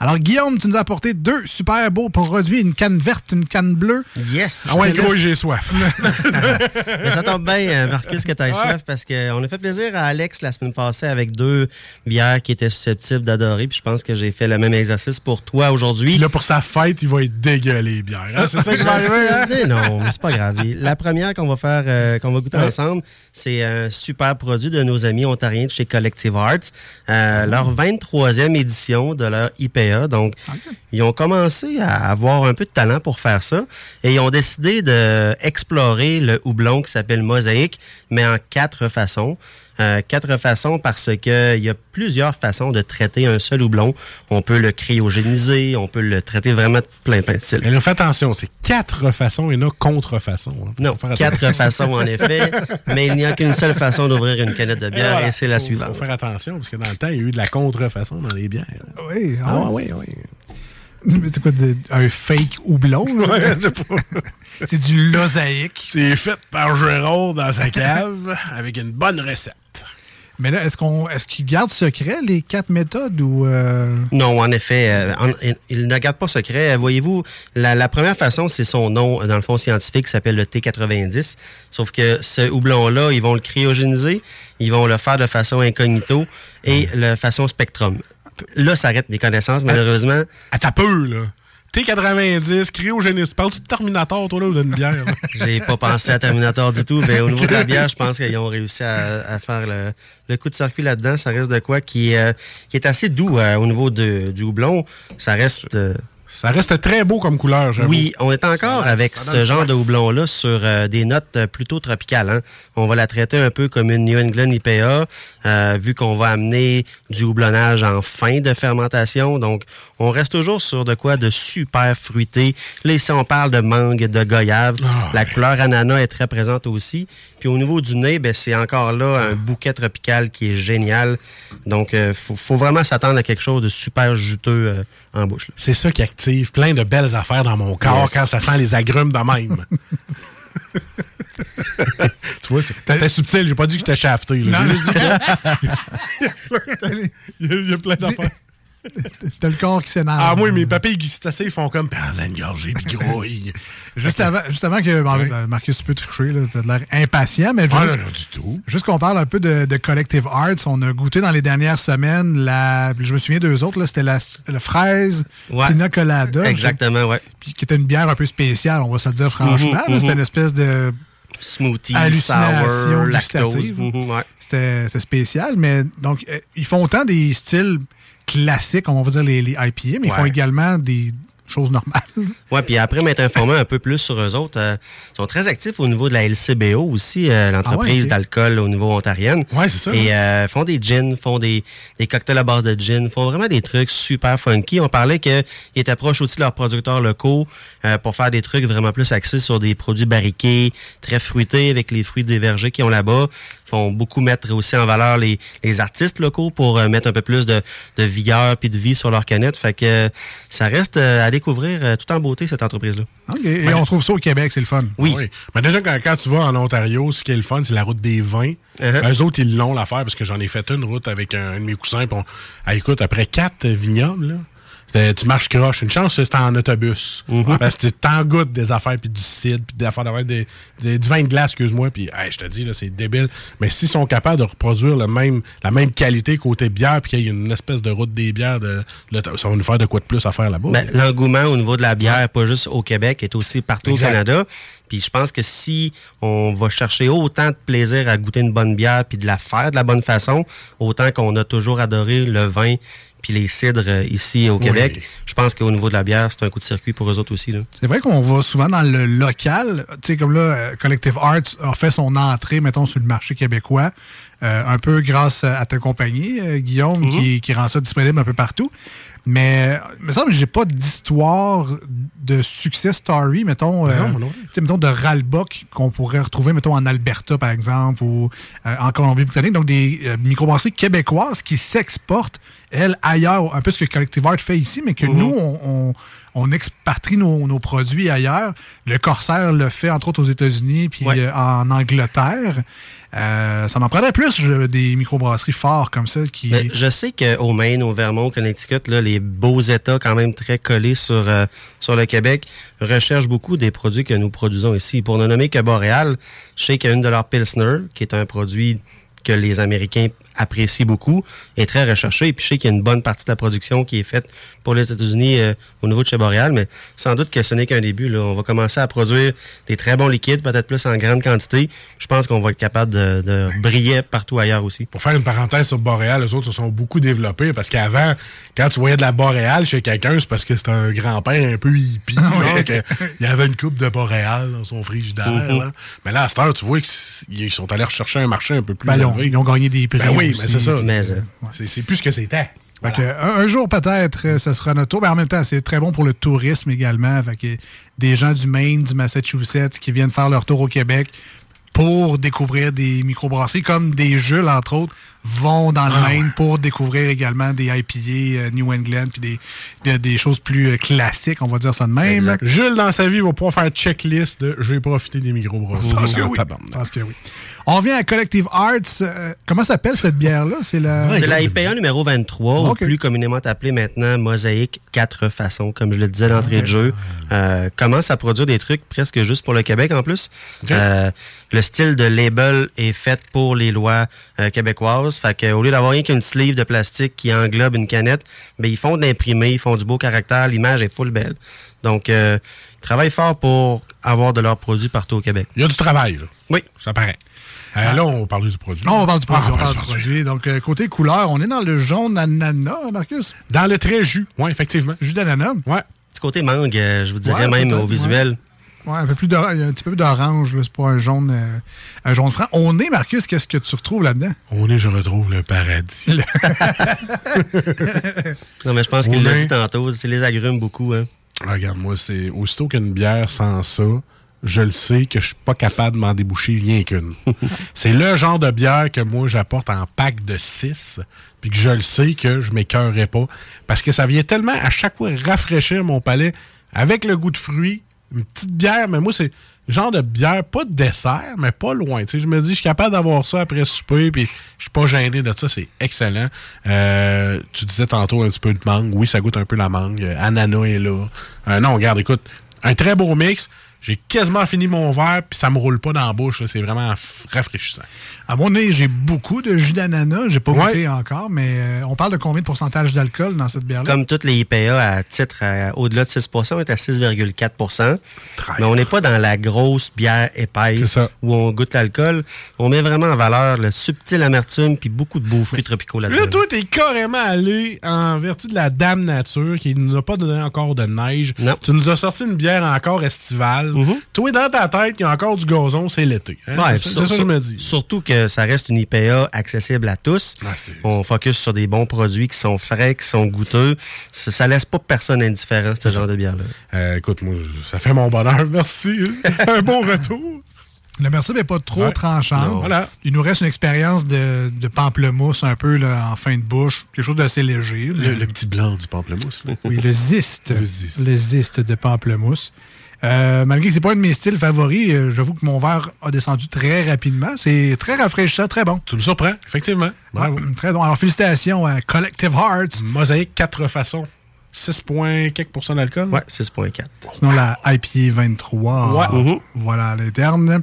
Alors, Guillaume, tu nous as apporté deux super beaux produits, une canne verte, une canne bleue. Yes! Ah ouais, gros, j'ai soif. [laughs] Mais ça tombe bien, euh, Marcus, que tu aies soif parce qu'on a fait plaisir à Alex la semaine passée avec deux bières qui étaient susceptibles d'adorer. Puis je pense que j'ai fait le même exercice pour toi aujourd'hui. Là, pour sa fête, il va être dégueulé, bière. hein? C'est ça que je vais arriver, hein? Non, mais c'est pas grave. [laughs] La première qu'on va faire, euh, qu'on va goûter ensemble, c'est un super produit de nos amis ontariens de chez Collective Arts. Euh, Leur 23e édition de leur IPA. Donc, ils ont commencé à avoir un peu de talent pour faire ça. Et ils ont décidé d'explorer le houblon qui s'appelle Mosaïque, mais en quatre façons. Euh, quatre façons parce que il y a plusieurs façons de traiter un seul houblon. On peut le cryogéniser, on peut le traiter vraiment de plein plein de styles. Mais là, fais attention, c'est quatre façons et non contre-façons. hein. Non, quatre façons en effet, [laughs] mais il n'y a qu'une seule façon d'ouvrir une canette de bière voilà. et c'est la Faut- suivante. Faut faire attention, parce que dans le temps, il y a eu de la contrefaçon dans les bières. Oui, Ah, ah, oui, oui. [laughs] Mais c'est quoi, de- un fake houblon? Ouais, [laughs] c'est du losaïque. C'est fait par Gérard dans sa cave avec une bonne recette. Mais là, est-ce qu'on est-ce qu'ils gardent secret les quatre méthodes ou. euh, Non, en effet, euh, en- il- il ne garde pas secret. Euh, Voyez-vous, la, la première façon, c'est son nom, euh, dans le fond scientifique, qui s'appelle le T90. Sauf que ce houblon-là, ils vont le cryogéniser, ils vont le faire de façon incognito et de façon spectrum. Là, ça arrête mes connaissances, malheureusement. À ta peu, là. T90, cryogéniste. Parles-tu de Terminator, toi, là, ou d'une bière? [laughs] J'ai pas pensé à Terminator du tout, mais au niveau de la bière, je pense qu'ils ont réussi à, à faire le, le coup de circuit là-dedans. Ça reste de quoi qui, est, euh, qui est assez doux euh, au niveau de- du houblon. Ça reste... euh, Ça reste très beau comme couleur, j'avoue. oui, on est encore Ça- avec ça ce genre de houblon-là sur euh, des notes plutôt tropicales. hein. On va la traiter un peu comme une New England IPA, euh, vu qu'on va amener du houblonnage en fin de fermentation. Donc, on reste toujours sur de quoi de super fruité. Là, ici, on parle de mangue, de goyave. Ah, la couleur ananas est très présente aussi. Puis au niveau du nez, ben, c'est encore là un bouquet tropical qui est génial. Donc, il faut, faut vraiment s'attendre à quelque chose de super juteux euh, en bouche. C'est ça qui active plein de belles affaires dans mon corps Yes. quand ça sent les agrumes de même. [laughs] [laughs] tu vois, c'est- c'était subtil. J'ai pas dit que j'étais shafté. là. Non, J'ai non. juste dit que- il y a- il y a plein d'affaires. T'as le corps qui s'énerve. Ah, moi, mes papilles gustacées, ils font comme une gorgée puis grouille. [laughs] Juste avant, juste avant que Mar- Marcus, tu peux tricher, là, t'as de l'air impatient, mais juste, Ah, non, non, du tout. juste qu'on parle un peu de, de Collective Arts. On a goûté dans les dernières semaines, la, je me souviens d'eux autres, là, c'était la, la fraise Ouais. pina colada. Exactement, ouais. Puis qui était une bière un peu spéciale, on va se le dire franchement. Mhm, là. mhm. C'était une espèce de Smoothie, hallucination sour, lactose. Mhm, ouais. C'était c'était spécial, mais donc, euh, ils font autant des styles classiques, on va dire les, les IPA, mais ils font également des choses normales. Ouais, puis après m'être informé un peu plus sur eux autres, euh, ils sont très actifs au niveau de la LCBO aussi, euh, l'entreprise Ah ouais, ok. d'alcool au niveau ontarienne. Ouais, c'est ça. Et euh, font des gins, font des, des cocktails à base de gin, font vraiment des trucs super funky. On parlait qu'ils étaient proches aussi de leurs producteurs locaux euh, pour faire des trucs vraiment plus axés sur des produits barriqués, très fruités avec les fruits des vergers qu'ils ont là-bas. Ils font beaucoup mettre aussi en valeur les, les artistes locaux pour euh, mettre un peu plus de, de vigueur puis de vie sur leur canette. Fait que euh, ça reste euh, à découvrir euh, tout en beauté cette entreprise-là. OK. Et on trouve ça au Québec, c'est le fun. Oui. Mais déjà, quand, quand tu vas en Ontario, ce qui est le fun, c'est la route des vins. Uh-huh. Eux autres, ils l'ont l'affaire parce que j'en ai fait une route avec un, un de mes cousins. On- Ah, écoute, après quatre vignobles, là, tu marches croche. Une chance, c'était en autobus. Mm-hmm. Parce que t'en goûtes des affaires, puis du cidre, puis des affaires d'avoir des, des- du vin de glace, excuse-moi. Puis, hey, je te dis, là, c'est débile. Mais s'ils sont capables de reproduire le même, la même qualité côté bière, puis qu'il y ait une espèce de route des bières, de, là, ça va nous faire de quoi de plus à faire là-bas. Ben, L'engouement au niveau de la bière, pas juste au Québec, est aussi partout Exact. au Canada. Puis je pense que si on va chercher autant de plaisir à goûter une bonne bière puis de la faire de la bonne façon, autant qu'on a toujours adoré le vin puis les cidres euh, ici au Oui. Québec, je pense qu'au niveau de la bière, c'est un coup de circuit pour eux autres aussi. C'est vrai qu'on va souvent dans le local. Tu sais, comme là, euh, Collective Arts a fait son entrée, mettons, sur le marché québécois, euh, un peu grâce à ta compagnie, euh, Guillaume, Mhm. qui, qui rend ça disponible un peu partout. Mais il me semble que j'ai pas d'histoire de success story, mettons, euh, Non, sais, mettons de Ralbock qu'on pourrait retrouver, mettons, en Alberta, par exemple, ou euh, en Colombie-Britannique. Donc, des euh, microbrasseries québécoises qui s'exportent, elles, ailleurs, un peu ce que Collective Art fait ici, mais que nous, on, on- on expatrie nos, nos produits ailleurs. Le Corsair le fait, entre autres, aux États-Unis puis Ouais. euh, en Angleterre. Euh, ça m'en prendrait plus je- des microbrasseries forts comme ça qui... Je sais qu'au Maine, au Vermont, au Connecticut, là, les beaux États quand même très collés sur, euh, sur le Québec recherchent beaucoup des produits que nous produisons ici. Pour ne nommer que Boréal, je sais qu'il y a une de leurs Pilsner, qui est un produit que les Américains apprécient beaucoup, est très recherché. Et puis je sais qu'il y a une bonne partie de la production qui est faite pour les États-Unis euh, au niveau de chez Boréal, mais sans doute que ce n'est qu'un début. Là. On va commencer à produire des très bons liquides, peut-être plus en grande quantité. Je pense qu'on va être capable de, de briller partout ailleurs aussi. Pour faire une parenthèse sur Boréal, les autres se sont beaucoup développés parce qu'avant, quand tu voyais de la Boréal chez quelqu'un, c'est parce que c'était un grand-père un peu hippie. genre, que il y avait une coupe de Boréal dans son frigidaire. Là. Mais là, à cette heure, tu vois qu'ils sont allés rechercher un marché un peu plus Ben, ils, ont, élevé. ils ont gagné des prix. Ben oui, mais c'est ça. Mais, euh, C'est plus ce que c'était. Fait que, un, un jour peut-être, euh, ça sera notre tour. Mais en même temps, c'est très bon pour le tourisme également. Fait que des gens du Maine, du Massachusetts qui viennent faire leur tour au Québec pour découvrir des microbrasseries, comme des Jules, entre autres, vont dans le Ah Maine pour découvrir également des IPA euh, New England, puis des, des, des choses plus euh, classiques, on va dire ça de même. Exact. Jules, dans sa vie, va pouvoir faire checklist de j'ai profité des microbrasseries. Parce que Ah, oui. Parce que oui. On revient à Collective Arts. Euh, comment s'appelle cette bière-là? C'est la... C'est la IPA numéro 23, Ok. ou plus communément appelée maintenant Mosaïque quatre façons, comme je le disais d'entrée de jeu. Euh, commence à produire des trucs presque juste pour le Québec en plus? Euh, le style de label est fait pour les lois euh, Fait que, au lieu d'avoir rien qu'une sleeve de plastique qui englobe une canette, ben, ils font de l'imprimer, ils font du beau caractère, l'image est full belle. Donc, euh, ils travaillent fort pour avoir de leurs produits partout au Québec. Il y a du travail, là. Oui. Ça paraît. Euh, Là, on va parler du produit. Non, on parle du produit. Ah, on parle du du produit. Donc, euh, côté couleur, on est dans le jaune ananas, Marcus? Dans le très jus, oui, effectivement. Jus d'ananas? Ouais. Du côté mangue, euh, je vous dirais Ouais, même au visuel. Ouais, un, peu plus un petit peu d'orange, c'est pas un jaune, euh, un jaune franc. On est, Marcus, qu'est-ce que tu retrouves là-dedans? On est, je retrouve le paradis. [laughs] Non, mais je pense qu'il l'a est- dit tantôt, c'est les agrumes beaucoup. Hein. Regarde, moi, c'est aussitôt qu'une bière sans ça, je le sais que je suis pas capable de m'en déboucher rien qu'une. [laughs] c'est le genre de bière que moi j'apporte en pack de 6, puis que je le sais que je m'écœurerai pas, parce que ça vient tellement à chaque fois rafraîchir mon palais avec le goût de fruits, une petite bière, mais moi c'est genre de bière, pas de dessert, mais pas loin. Je me dis, je suis capable d'avoir ça après souper, puis je suis pas gêné de ça, c'est excellent. Euh, tu disais tantôt un petit peu de mangue, oui, ça goûte un peu la mangue. Euh, ananas est là. Euh, non, regarde, écoute, un très beau mix. J'ai quasiment fini mon verre, puis ça me roule pas dans la bouche. C'est vraiment rafraîchissant. À mon nez, j'ai beaucoup de jus d'ananas. J'ai pas Ouais. goûté encore, mais euh, on parle de combien de pourcentage d'alcool dans cette bière-là? Comme toutes les IPA à titre à- au-delà de 6% on est à 6,4% Mais on n'est pas dans la grosse bière épaisse où on goûte l'alcool. On met vraiment en valeur le subtil amertume puis beaucoup de beaux fruits tropicaux là-dedans. Là, toi, t'es carrément allé en vertu de la Dame Nature qui nous a pas donné encore de neige. Tu nous as sorti une bière encore estivale. Toi, dans ta tête, il y a encore du gazon, c'est l'été. hein? Ouais, c'est ça, que je me dis. Surtout que ça reste une IPA accessible à tous. on focus sur des bons produits qui sont frais, qui sont goûteux. Ça, ça laisse pas personne indifférent, ce genre de bière-là. Euh, écoute, moi, ça fait mon bonheur. [laughs] Merci. [laughs] Un bon retour. L'amertume n'est pas trop Ouais. tranchante. Voilà. Il nous reste une expérience de, de pamplemousse un peu là, en fin de bouche. Quelque chose d'assez léger. Le, le petit blanc du pamplemousse. là. Oui, le ziste. Le ziste. Le ziste de pamplemousse. Euh, malgré que c'est pas un de mes styles favoris, euh, j'avoue que mon verre a descendu très rapidement. C'est très rafraîchissant, très bon. Tu me surprends, effectivement. Bravo. Ouais, très bon. Alors, félicitations à Collective Hearts. Mosaïque, quatre façons. 6 points, quelques pourcents d'alcool? Ouais, 6,4. Sinon, la IPA 23. Ouais. Mhm. Voilà, à l'interne.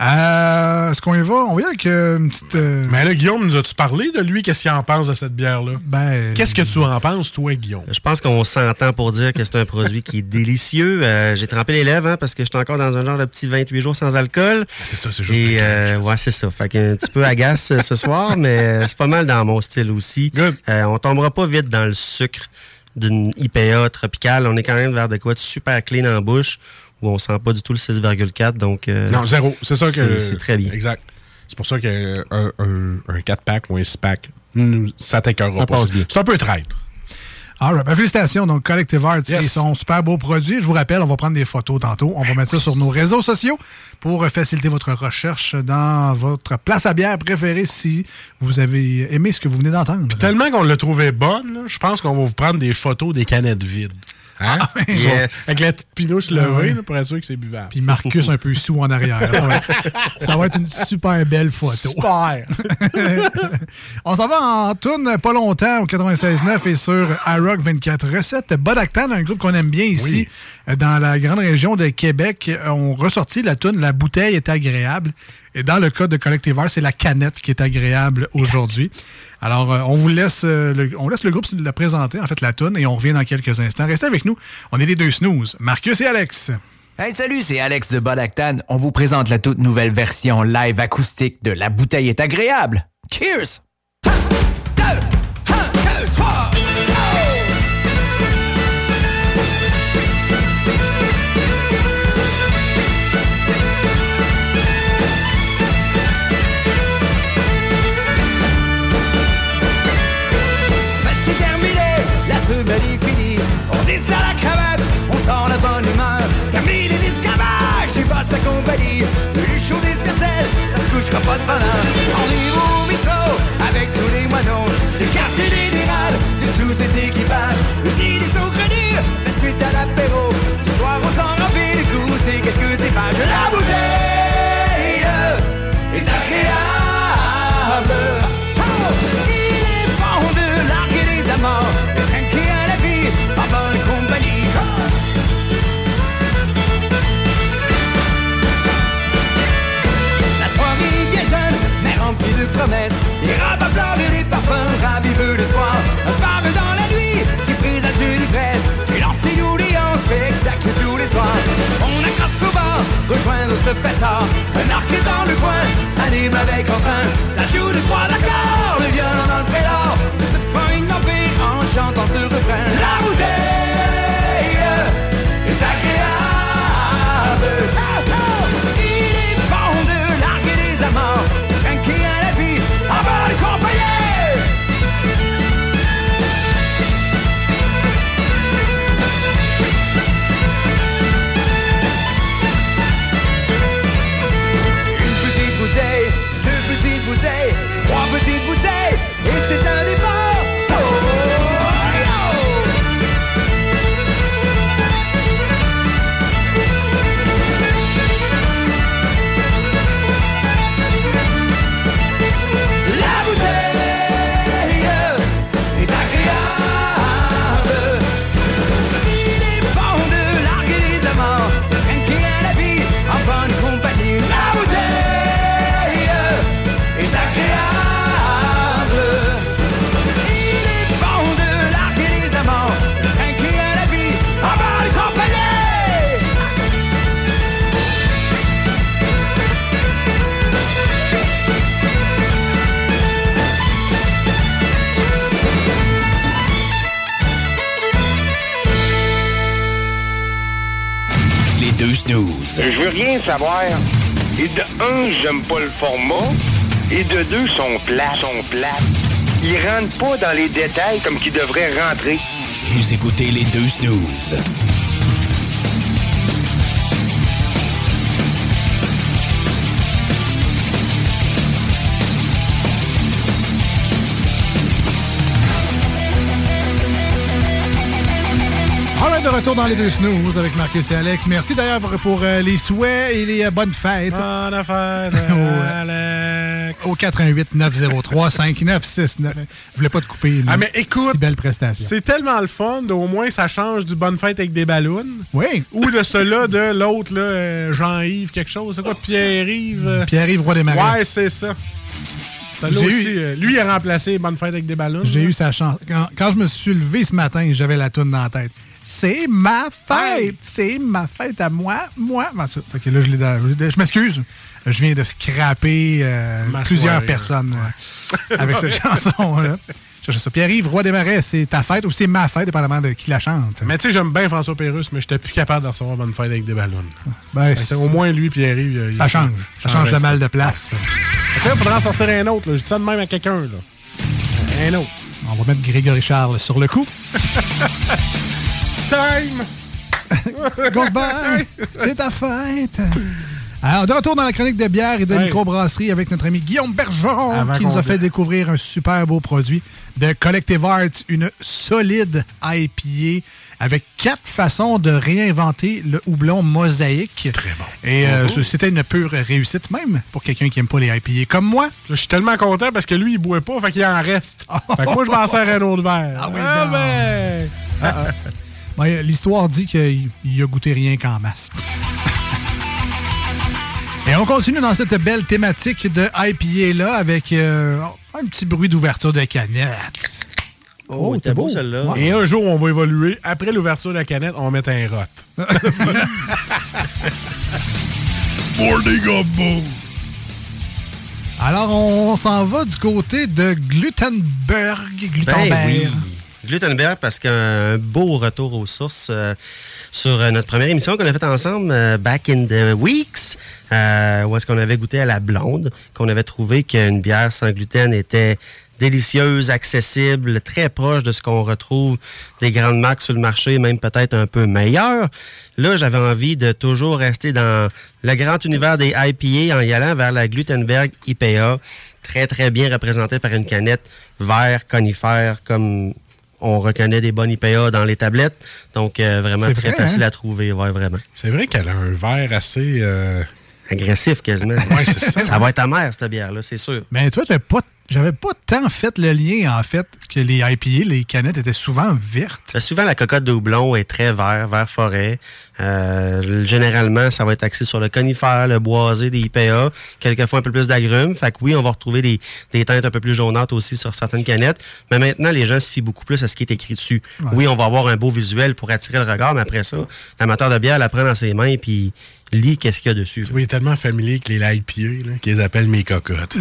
Euh, Est-ce qu'on y va? On va avec euh, une petite... euh, Mais là, Guillaume, nous as-tu parlé de lui? Qu'est-ce qu'il en pense de cette bière-là? Ben, Qu'est-ce que tu en penses, toi, Guillaume? Je pense qu'on s'entend pour dire que c'est un produit qui est délicieux. Euh, j'ai trempé les lèvres hein, parce que j'étais encore dans un genre de petit 28 jours sans alcool. C'est ça, c'est juste Et euh, ouais, c'est ça. Fait qu'un petit peu agace ce soir, mais c'est pas mal dans mon style aussi. Euh, on tombera pas vite dans le sucre d'une IPA tropicale. On est quand même vers de quoi de super clean en bouche où on sent pas du tout le 6,4. Donc euh, Non, zéro. C'est ça que. c'est- très bien. Exact. C'est pour ça qu'un un, un 4-pack ou un 6-pack, nous, ça t'écœurera Ça pas. passe bien. C'est un peu traître. All right. Ben, félicitations. Donc, Collective Arts, Yes. ils sont super beaux produits. Je vous rappelle, on va prendre des photos tantôt. On va mettre ça sur nos réseaux sociaux pour faciliter votre recherche dans votre place à bière préférée si vous avez aimé ce que vous venez d'entendre. Tellement qu'on l'a trouvé bonne, là, je pense qu'on va vous prendre des photos des canettes vides. Hein? Yes. Avec la petite pinouche Ah levée, ouais. là, pour être sûr que c'est buvable. Puis Marcus un peu sous en arrière. Ça va, être, [laughs] ça va être une super belle photo. Super! [laughs] On s'en va en tourne pas longtemps au 96.9 et sur iRock 24 Recettes. Bodactan, un groupe qu'on aime bien ici, dans la grande région de Québec, ont ressorti la toune La bouteille est agréable. Et dans le cas de Collectiver, c'est la canette qui est agréable aujourd'hui. Alors, euh, on vous laisse, euh, le, on laisse le groupe la présenter, en fait, la toune, et on revient dans quelques instants. Restez avec nous. On est les deux snooze, Marcus et Alex. Hey, salut, c'est Alex de Balactane. On vous présente la toute nouvelle version live acoustique de La bouteille est agréable. Cheers! 1, 2, 3! Sent la bonne humeur. Terminé l'esclavage, j'ai pas sa compagnie. Les choses est certaine, ça se couchera pas de bonheur. On est au bistrot avec tous les moineaux. C'est le quartier général de tout cet équipage. Le nid des saugrenus, fait suite à l'apéro. Ce soir, on s'en envie d'écouter quelques épages. La bouteille est agréable. Promesses. Les robes à fleurs et les parfums raviveux de soir. Un phare dans la nuit qui présage une ivresse. Et lancez-nous en spectacle tous les soirs. On accoste au bar, rejoindre ce fêtard. Un arc est dans le coin, anime avec entrain. Ça joue de trois accords, le violon dans le prélat. Envie en chantant ce refrain. La bouteille Je veux rien savoir. Et de un, j'aime pas le format. Et de deux, sont plats, sont plats. Ils rentrent pas dans les détails comme qu'ils devraient rentrer. Vous écoutez les deux snooze. De retour dans les deux snooze avec Marcus et Alex. Merci d'ailleurs pour, pour, euh, les souhaits et les euh, bonnes fêtes. Bonne fête, [laughs] Alex. Au 88 903 5969. Je voulais pas te couper. Ah, mais écoute, Si belle prestation. C'est tellement le fun, au moins ça change du bonne fête avec des ballons. Oui. Ou de cela de l'autre, là, euh, Jean-Yves, quelque chose. C'est quoi, Pierre-Yves? Pierre-Yves Roy des Marais. Ouais, c'est ça. Aussi, eu- euh, lui, il a remplacé Bonne fête avec des ballons. J'ai eu sa chance. Quand, quand je me suis levé ce matin, j'avais la toune dans la tête. C'est ma fête! C'est ma fête à moi, moi. Ben, ça, fait que là, je l'ai dans- je, je m'excuse. Je viens de scraper euh, Ma plusieurs soirée, personnes euh, avec cette [laughs] chanson-là. Je sais ça. Pierre-Yves, Roi des Marais, c'est ta fête ou c'est ma fête, dépendamment de qui la chante? Mais tu sais, j'aime bien François Pérusse, mais j'étais plus capable de recevoir Bonne fête avec des ballons. Ben, Fait que c'est- au moins, lui, Pierre-Yves. il- ça il- change. Ça change le mal de place. Fait que là, il faudra en sortir un autre. là. Je dis ça de même à quelqu'un. là. Un autre. On va mettre Grégory Charles sur le coup. [laughs] Time! [laughs] Goodbye! C'est ta fête! Alors, de retour dans la chronique de bière et de Ouais. microbrasserie avec notre ami Guillaume Bergeron Avant qui nous a fait dé- découvrir un super beau produit de Collective Arts, une solide IPA avec quatre façons de réinventer le houblon mosaïque. Très bon. Et euh, c'était une pure réussite même pour quelqu'un qui aime pas les IPA comme moi. Je suis tellement content parce que lui, il boit pas, fait qu'il en reste. [laughs] Fait que moi, je m'en sers un autre verre. Ah oui, Ah ben! [laughs] Ben, L'histoire dit qu'il il a goûté rien qu'en masse. [laughs] Et on continue dans cette belle thématique de IPA-là avec euh, un petit bruit d'ouverture de canette. Oh, t'es beau, celle-là. Et un jour, on va évoluer. Après l'ouverture de la canette, on va mettre un rot. [laughs] Morning. Alors, on s'en va du côté de Glutenberg. Glutenberg. Ben oui. Glutenberg, parce qu'un beau retour aux sources euh, sur euh, notre première émission qu'on a faite ensemble, euh, Back in the Weeks, euh, où est-ce qu'on avait goûté à la blonde, qu'on avait trouvé qu'une bière sans gluten était délicieuse, accessible, très proche de ce qu'on retrouve des grandes marques sur le marché, même peut-être un peu meilleure. Là, j'avais envie de toujours rester dans le grand univers des IPA en y allant vers la Glutenberg IPA, très très bien représentée par une canette vert conifère comme on reconnaît des bonnes IPA dans les tablettes. Donc, euh, vraiment très vrai, facile hein? à trouver, ouais, vraiment. C'est vrai qu'elle a un verre assez... euh, Agressif, quasiment. [laughs] Ouais, c'est ça. ça va être amère, cette bière-là, c'est sûr. Mais toi, j'avais pas, j'avais pas tant fait le lien, en fait, que les IPA, les canettes étaient souvent vertes. Euh, Souvent, la cocotte de houblon est très vert, vert forêt. Euh, généralement, ça va être axé sur le conifère, le boisé des IPA, quelquefois un peu plus d'agrumes. Fait que oui, on va retrouver des, des teintes un peu plus jaunâtres aussi sur certaines canettes. Mais maintenant, les gens se fient beaucoup plus à ce qui est écrit dessus. Ouais. Oui, on va avoir un beau visuel pour attirer le regard, mais après ça, l'amateur de bière la prend dans ses mains et puis lit qu'est-ce qu'il y a dessus. Tu vois, il est tellement familier que les IPA, là, qu'ils appellent mes cocottes.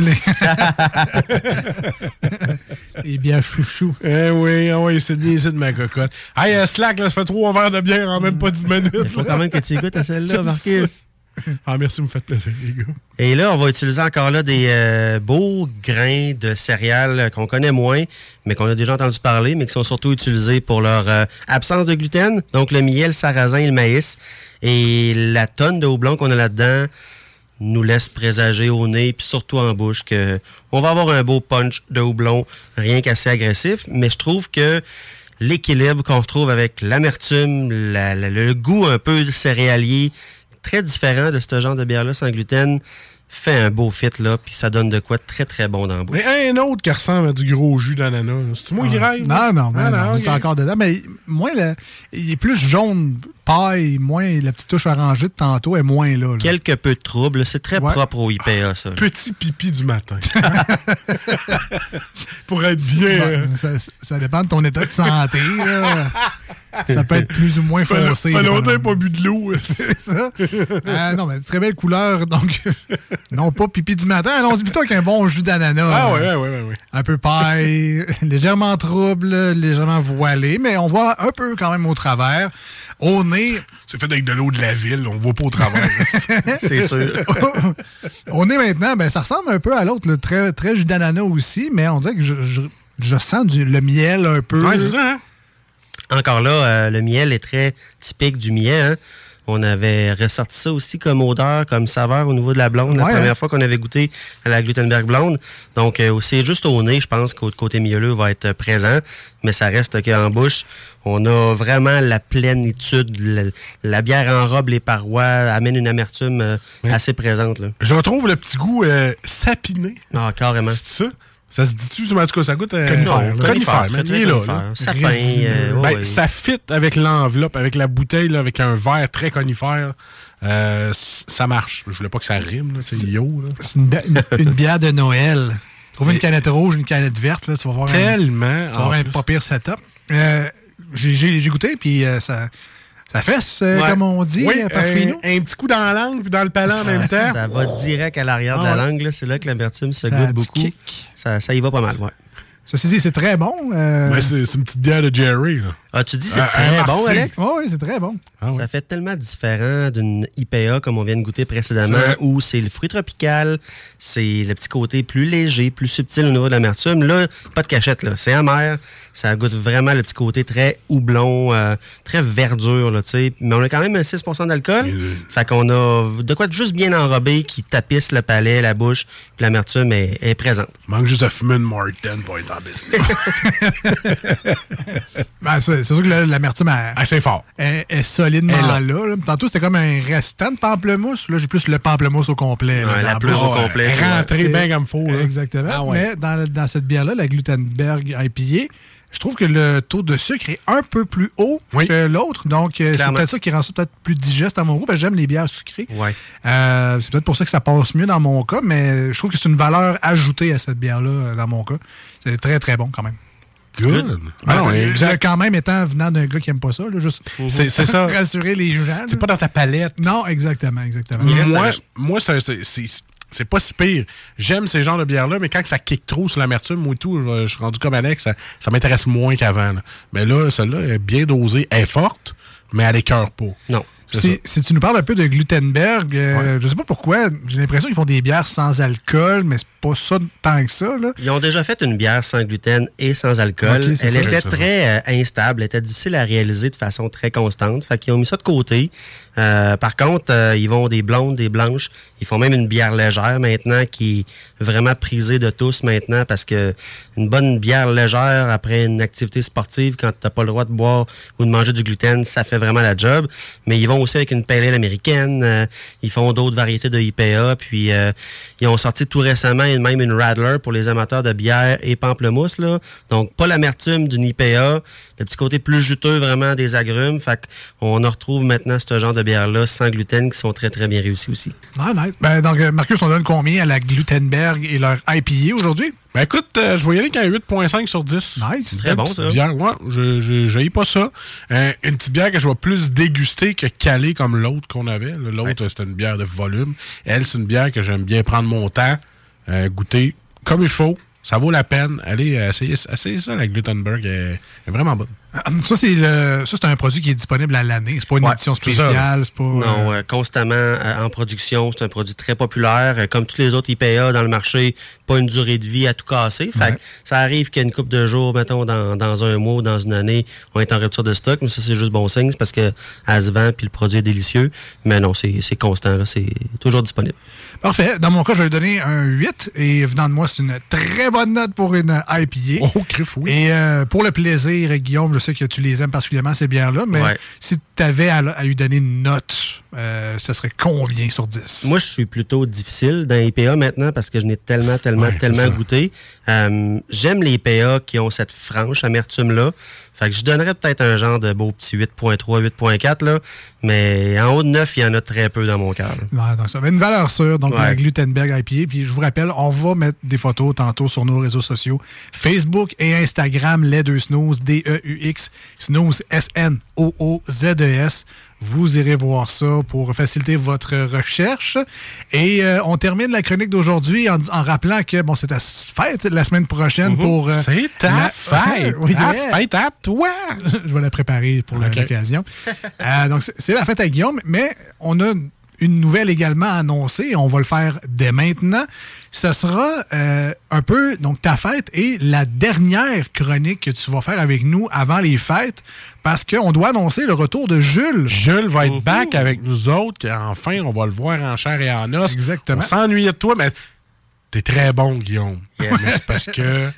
Et [laughs] bien chouchou. Eh oui, ah oui, c'est bien ça de ma cocotte. Hey, euh, Slack, là, ça fait trois verres de bière en même pas 10 minutes. Il faut quand même que tu y goûtes à celle-là, Marcus. ça. Ah, merci, vous me faites plaisir, les gars. Et là, on va utiliser encore là des euh, beaux grains de céréales euh, qu'on connaît moins, mais qu'on a déjà entendu parler, mais qui sont surtout utilisés pour leur euh, absence de gluten. Donc le miel, le sarrasin et le maïs. Et la tonne de houblon qu'on a là-dedans nous laisse présager au nez, puis surtout en bouche, que on va avoir un beau punch de houblon, rien qu'assez agressif. Mais je trouve que l'équilibre qu'on retrouve avec l'amertume, la- la- le goût un peu céréalier, très différent de ce genre de bière-là sans gluten, fait un beau fit, là, puis ça donne de quoi de très, très bon dans la bouche. Mais un autre qui ressemble à du gros jus d'ananas. C'est-tu moi qui rêve? Non, non, Ah, non, non, on ok. est encore dedans. Mais moins, le- il est plus jaune, paille, moins la petite touche orangée de tantôt est moins là. là. Quelque peu de trouble, c'est très Ouais. propre au IPA, ça. là. Petit pipi du matin. [laughs] [laughs] Pour être bien... Bon, euh, ça, ça dépend de ton état de santé. là. [laughs] Ça peut être plus ou moins foncé. fait longtemps pas bu de l'eau. C'est ça. Ah, non, mais très belle couleur. Donc, non pas pipi du matin. Allons-y plutôt avec un bon jus d'ananas. Ah Euh, ouais, ouais, ouais, ouais. Un peu paille, légèrement trouble, légèrement voilé, mais on voit un peu quand même au travers. Au nez, C'est fait avec de l'eau de la ville, on voit pas au travers. [laughs] C'est sûr. [laughs] au nez maintenant, ben, ça ressemble un peu à l'autre, le très, très jus d'ananas aussi, mais on dirait que je, je- je sens du, le miel un peu. Ouais, c'est ça, hein? Encore là, euh, le miel est très typique du miel. hein. On avait ressorti ça aussi comme odeur, comme saveur au niveau de la blonde, la première hein. fois qu'on avait goûté à la Glutenberg blonde. Donc, euh, c'est juste au nez, je pense qu'au côté mielleux va être présent, mais ça reste qu'en bouche, on a vraiment la plénitude. La, la bière enrobe les parois, amène une amertume euh, assez présente. Là. Je retrouve le petit goût euh, sapiné. Ah, carrément. C'est ça? Ça se dit-tu? En tout cas, ça goûte... euh, Conifère. Conifère, il est là, conifère. là. Sapin, euh, ouais, Ben, ouais. Ça fit avec l'enveloppe, avec la bouteille, là, avec un verre très conifère. Euh, ça marche. Je voulais pas que ça rime, là, yo. C'est une, bi- une- une bière de Noël. Trouve une canette rouge, une canette verte, là, tu vas voir un, Tellement. tu vas voir un pas pire setup. Euh, j'ai- goûté, puis euh, ça, ça fesse, euh, Ouais. comme on dit Oui, euh, par un, chez nous. un petit coup dans la langue puis dans le palais en même temps. Ça va direct à l'arrière de Ah la ouais. langue. là. C'est là que l'amertume se goûte beaucoup. kick. Ça, ça y va pas mal, ouais. Ceci dit, c'est très bon. euh, c'est c'est une petite bière de Jerry. Là. Ah, tu dis c'est Euh, très bon. Alex? Oui, oui, c'est très bon. Ça fait tellement différent d'une IPA comme on vient de goûter précédemment, où c'est le fruit tropical, c'est le petit côté plus léger, plus subtil au niveau de l'amertume. Là, pas de cachette, là. C'est amer. Ça goûte vraiment le petit côté très houblon, euh, très verdure, là, tu sais. Mais on a quand même un 6% d'alcool. Fait qu'on a de quoi de juste bien enrobé qui tapisse le palais, la bouche, puis l'amertume est, est présente. Manque juste de fumer une Martin pour être en business. [laughs] [laughs] Ben, c'est sûr que la- l'amertume Assez fort. est, est solidement là. là. Tantôt, c'était comme un restant de pamplemousse. Là, j'ai plus le pamplemousse au complet. là, Ouais, la pleure bouche. au complet. C'est- bien comme faux. Exactement. Ah ouais. Mais dans, dans cette bière-là, la Glutenberg IPA, je trouve que le taux de sucre est un peu plus haut que l'autre. Donc, euh, c'est peut-être ça qui rend ça peut-être plus digeste à mon goût. parce que j'aime les bières sucrées. Ouais. Euh, c'est peut-être pour ça que ça passe mieux dans mon cas, mais je trouve que c'est une valeur ajoutée à cette bière-là, euh, dans mon cas. C'est très, très bon quand même. Good. Non, euh, exact. quand même, étant venant d'un gars qui aime pas ça, là, juste C'est- c'est ça. [laughs] rassurer les gens. C'est pas dans ta palette. Non, exactement, exactement. Moi, moi c'est un- c'est- c'est- c'est pas si pire. J'aime ces genres de bières-là, mais quand ça kick trop sur l'amertume ou tout, je, je suis rendu comme Alex, ça, ça m'intéresse moins qu'avant. là. Mais là, celle-là est bien dosée. Elle est forte, mais elle écœure pas. Non. Si, tu nous parles un peu de Glutenberg, euh, je sais pas pourquoi, j'ai l'impression qu'ils font des bières sans alcool, mais c'est pas ça tant que ça. Là. Ils ont déjà fait une bière sans gluten et sans alcool. Elle ça. était très euh, instable, elle était difficile à réaliser de façon très constante. Fait qu'ils ont mis ça de côté. Euh, par contre, euh, ils vont des blondes, des blanches. Ils font même une bière légère maintenant qui est vraiment prisée de tous maintenant parce que une bonne bière légère après une activité sportive, quand t'as pas le droit de boire ou de manger du gluten, ça fait vraiment la job. Mais ils vont aussi avec une pale ale américaine. euh, ils font d'autres variétés de IPA. Puis ils ont sorti tout récemment même une Radler pour les amateurs de bière et pamplemousse. Là. Donc pas l'amertume d'une IPA, le petit côté plus juteux vraiment des agrumes. Fait qu'on en retrouve maintenant ce genre de bière-là sans gluten qui sont très très bien réussis aussi. Ah, nice. Ben, donc, euh, Marcus, on donne combien à la Glutenberg et leur IPA aujourd'hui? Ben écoute, euh, je vais y aller qu'un 8.5 sur 10. Nice. Très bon, ça. Bière, ouais, je je- pas ça. Euh, une petite bière que je vais plus déguster que caler comme l'autre qu'on avait. L'autre, c'était une bière de volume. Elle, c'est une bière que j'aime bien prendre mon temps, euh, goûter comme il faut. Ça vaut la peine. Allez, euh, essayez, essayez ça, la Glutenberg. Elle est vraiment bonne. Ah, Ça, c'est le- ça, c'est un produit qui est disponible à l'année. C'est pas une Ouais, édition spéciale. C'est pas. Non, euh, constamment euh, en production. C'est un produit très populaire. Euh, comme tous les autres IPA dans le marché, pas une durée de vie à tout casser. Fait Ouais. que ça arrive qu'il y a une couple de jours, mettons, dans, dans un mois ou dans une année, on est en rupture de stock. Mais ça, c'est juste bon signe. C'est parce que elle se vend puis le produit est délicieux. Mais non, c'est c'est constant. là. C'est toujours disponible. Parfait. Dans mon cas, je vais donner un 8. Et venant de moi, c'est une très bonne note pour une IPA. Oh, crif, oui. Et pour le plaisir, Guillaume, je sais que tu les aimes particulièrement, ces bières-là, mais Ouais. si tu avais à, à lui donner une note, euh, ce serait combien sur 10? Moi, je suis plutôt difficile dans les IPA maintenant parce que je n'ai tellement, tellement, Ouais, tellement ça. goûté. Euh, J'aime les IPA qui ont cette franche amertume-là. Fait que je donnerais peut-être un genre de beau petit 8.3, 8.4, là. Mais en haut de 9, il y en a très peu dans mon cœur. Ouais, donc ça avait une valeur sûre, donc Ouais. la Glutenberg IPA. Puis je vous rappelle, on va mettre des photos tantôt sur nos réseaux sociaux. Facebook et Instagram, les deux snooze, D-E-U-X, snooze, S-N-O-O-Z-E-S. Vous irez voir ça pour faciliter votre recherche. Et euh, on termine la chronique d'aujourd'hui en, en rappelant que bon, c'est ta fête la semaine prochaine Mhm. pour... euh, C'est ta la- fête. [laughs] Oui, Ta yeah. fête à toi. [laughs] je vais la préparer pour l'occasion. Euh, donc, c'est la fête à Guillaume, mais on a une nouvelle également annoncée. On va le faire dès maintenant. Ce sera euh, un peu donc ta fête et la dernière chronique que tu vas faire avec nous avant les fêtes parce qu'on doit annoncer le retour de Jules. Jules va être back avec nous autres. Enfin, on va le voir en chair et en os. Exactement. On s'ennuyait de toi, mais t'es très bon, Guillaume. C'est [laughs] parce que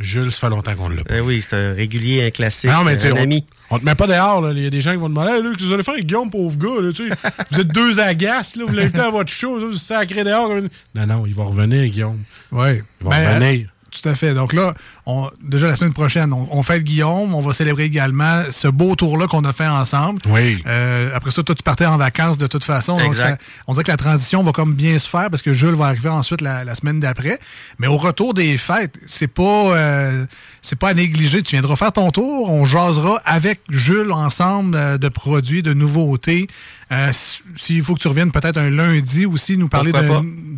Jules, ça fait longtemps qu'on l'a pas. Eh oui, c'est un régulier, un classique, Non, mais un tu sais, on, ami. on te met pas dehors. là. Il y a des gens qui vont demander hey, là, Qu'est-ce que vous allez faire avec Guillaume, pauvre gars là, tu sais? Vous êtes deux agaces, là, vous l'invitez à votre show, vous sacré dehors. comme une- Non, non, il va revenir, Guillaume. Oui. Il va revenir. Tout à fait. Donc là, on, déjà la semaine prochaine, on, on fête Guillaume. On va célébrer également ce beau tour-là qu'on a fait ensemble. Oui. Euh, après ça, toi, tu partais en vacances de toute façon. Donc, Exact. ça- on dirait que la transition va comme bien se faire parce que Jules va arriver ensuite la, la semaine d'après. Mais au retour des fêtes, c'est pas euh, c'est pas à négliger. Tu viendras faire ton tour. On jasera avec Jules ensemble euh, de produits, de nouveautés. Euh, S'il faut que tu reviennes peut-être un lundi aussi, nous parler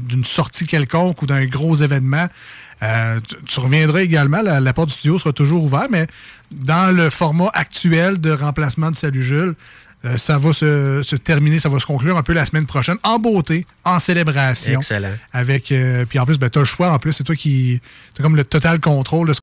d'une sortie quelconque ou d'un gros événement, euh, tu, tu reviendras également. La, la porte du studio sera toujours ouverte, mais dans le format actuel de remplacement de Salut Jules, euh, ça va se, se terminer, ça va se conclure un peu la semaine prochaine en beauté, en célébration. Excellent. Avec, euh, puis en plus, ben, tu as le choix. En plus, c'est toi qui. C'est comme le total contrôle de ce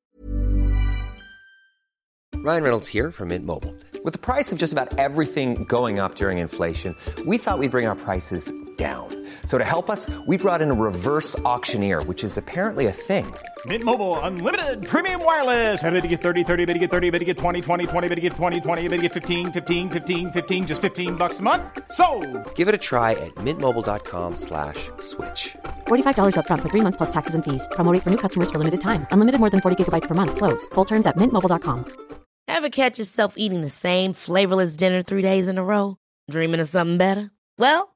Ryan Reynolds here from Mint Mobile. With the price of just about everything going up during inflation, we thought we'd bring our prices down. So to help us, we brought in a reverse auctioneer, which is apparently a thing. Mint Mobile unlimited premium wireless. Ready to get 30, 30, bit to get 30, bit to get 20, 20, 20, bit to get 20, 20, bit to get 15, 15, 15, 15 just 15 bucks a month. So, Give it a try at mintmobile.com slash switch. $45 upfront for three months plus taxes and fees. Promo rate for new customers for limited time. Unlimited more than 40 gigabytes per month. Slows. Full terms at mintmobile.com. Ever catch yourself eating the same flavorless dinner three days in a row? Dreaming of something better? Well,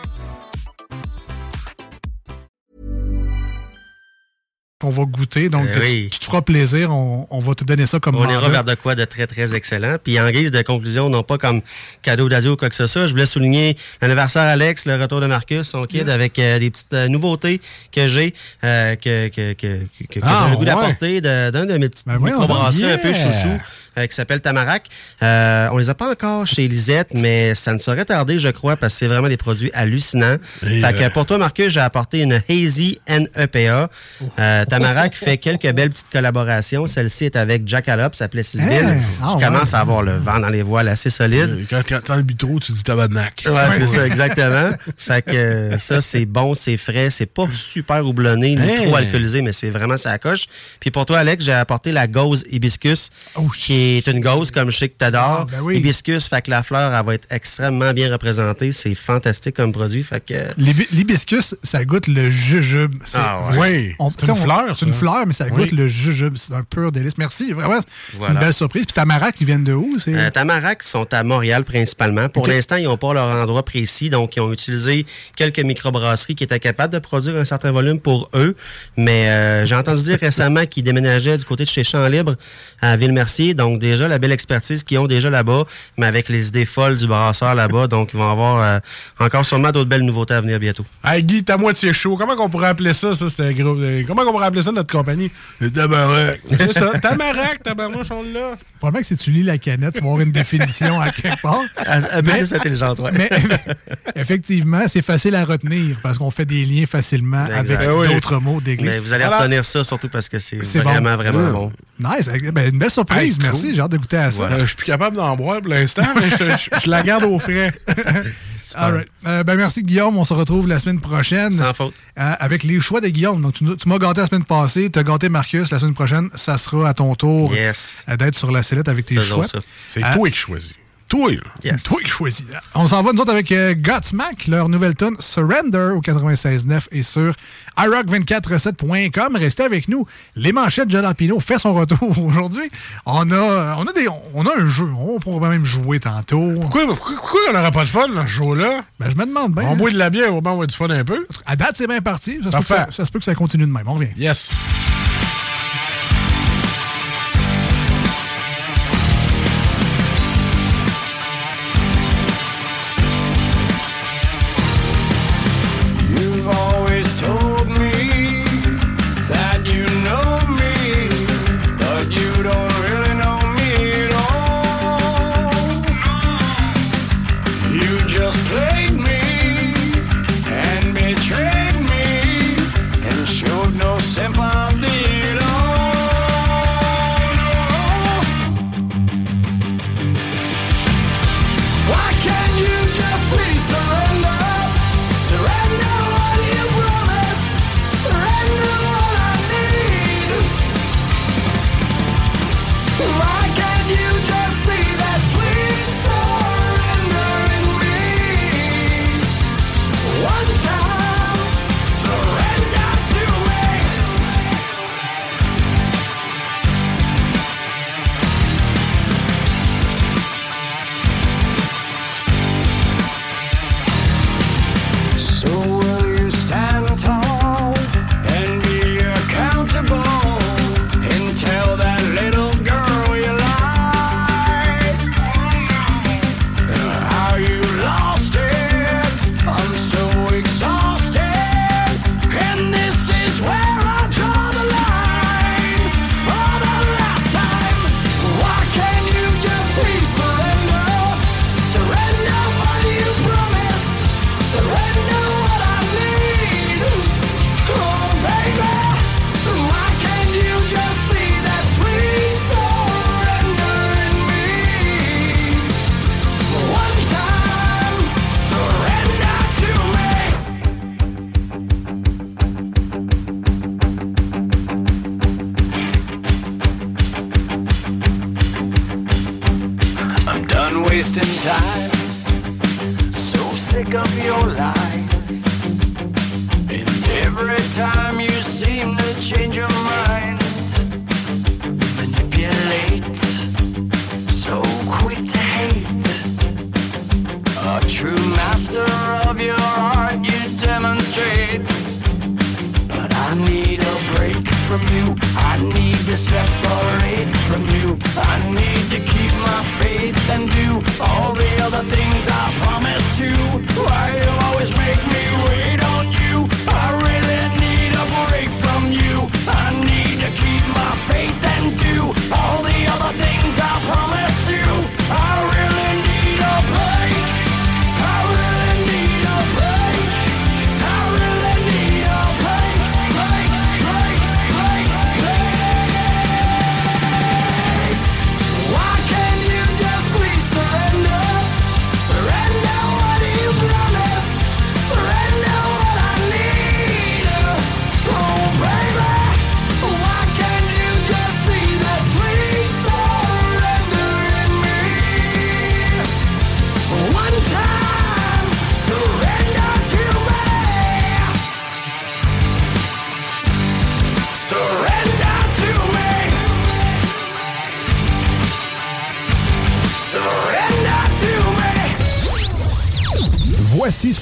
Qu'on va goûter. Donc, tu- oui. tu, te feras plaisir. On, on va te donner ça comme On ira vers de quoi de très, très excellent. Puis en guise de conclusion, non pas comme cadeau d'adieu ou quoi que ce soit, je voulais souligner l'anniversaire Alex, le retour de Marcus, son kid, Yes. avec euh, des petites euh, nouveautés que j'ai, euh, que, que, que, Ah, j'ai le goût ouais. d'apporter d'un de, mes petites microbrasseries donc, un peu chouchou. Euh, qui s'appelle Tamarac. Euh, on les a pas encore chez Lisette, mais ça ne saurait tarder, je crois, parce que c'est vraiment des produits hallucinants. Et, fait que euh, pour toi, Marcus, j'ai apporté une Hazy NEPA. Tamarac fait quelques belles petites collaborations. Celle-ci est avec Jackalope, ça s'appelait Sisville, Hein? qui Ah, ouais. commence à avoir le vent dans les voiles assez solide. Quand, quand t'en le trop, tu dis tabarnak. Ouais, c'est ça, exactement. fait que ça, c'est bon, c'est frais, c'est pas super houblonné ni Hey. trop alcoolisé, mais c'est vraiment ça coche. Puis pour toi, Alex, j'ai apporté la gauze hibiscus, qui est une gauze comme je sais que t'adores. Ah, ben oui. Hibiscus, fait que la fleur, elle va être extrêmement bien représentée. C'est fantastique comme produit, fait que... L'hibi- L'hibiscus, ça goûte le jujube. C'est Ah ouais. Oui, on- c'est tu sais, une on- fleur, C'est une fleur, mais ça Oui. goûte le jujube. C'est un pur délice. Merci. Vraiment, c'est Voilà. une belle surprise. Puis Tamarac, ils viennent de où? C'est... Euh, Tamarac sont à Montréal principalement. Pour l'instant, ils n'ont pas leur endroit précis, donc ils ont utilisé quelques microbrasseries qui étaient capables de produire un certain volume pour eux. Mais euh, j'ai entendu dire [laughs] récemment qu'ils déménageaient du côté de chez Champ Libre à Ville-Mercier. Donc déjà, la belle expertise qu'ils ont déjà là-bas, mais avec les idées folles du brasseur là-bas. Donc ils vont avoir euh, encore sûrement d'autres belles nouveautés à venir bientôt. Hey Guy, t'as moitié chaud. Comment qu'on pourrait appeler ça, ça, c'était gros. euh, Comment qu'on pourrait appeler ça notre compagnie? Le Tamarac. C'est ça. [laughs] Tamarac, tabarnouche, on l'a. Probablement que si tu lis la canette, tu vas avoir une définition à quelque part. Un peu plus intelligente, ouais. Mais [laughs] effectivement, c'est facile à retenir parce qu'on fait des liens facilement Exact. avec Ben oui. d'autres mots d'église. Mais vous allez retenir ça surtout parce que c'est vraiment, bon. vraiment Mmh. bon. Nice. Ben, une belle surprise. Hey, Merci. J'ai hâte de goûter à ça. Euh, je suis plus capable d'en boire pour l'instant, mais je, te- je- je la garde au frais. [laughs] All right. Euh, ben, merci, Guillaume. On se retrouve la semaine prochaine. Sans faute. Euh, avec les choix de Guillaume. Donc, tu, m'as gâté la semaine passée. Tu as gâté Marcus. La semaine prochaine, ça sera à ton tour Yes. d'être sur la sellette avec tes Faisons choix. C'est Euh, toi qui choisis. Toi. Yes. Toi qui choisis. On s'en va, nous autres, avec euh, Godsmack, leur nouvelle tune Surrender au 96.9 et sur iRock247.com. Restez avec nous. Les manchettes de Jalapino fait son retour [laughs] aujourd'hui. On a, on, a des, on a un jeu. On pourra même jouer tantôt. Pourquoi, pourquoi, pourquoi on n'aurait pas de fun ce show-là? Ben, je me demande bien. On boit de la bière, au moins on va du fun un peu. À date, c'est bien parti. Ça se, peut que ça, ça se peut que ça continue de même. On revient. Yes.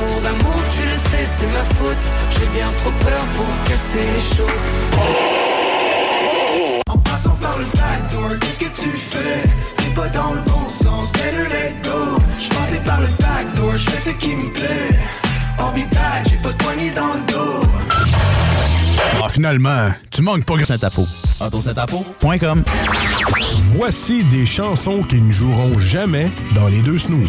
Amour d'amour, tu le sais, c'est ma faute. J'ai bien trop peur pour casser les choses. En passant par le backdoor, qu'est-ce que tu fais? T'es pas dans le bon sens, better let go Je passais par le backdoor, je fais ce qui me plaît back, j'ai pas de poignée dans le dos Ah, finalement, tu manques pas Saint-Apo. AutoSaintapo.com Voici des chansons qui ne joueront jamais dans les deux snooze.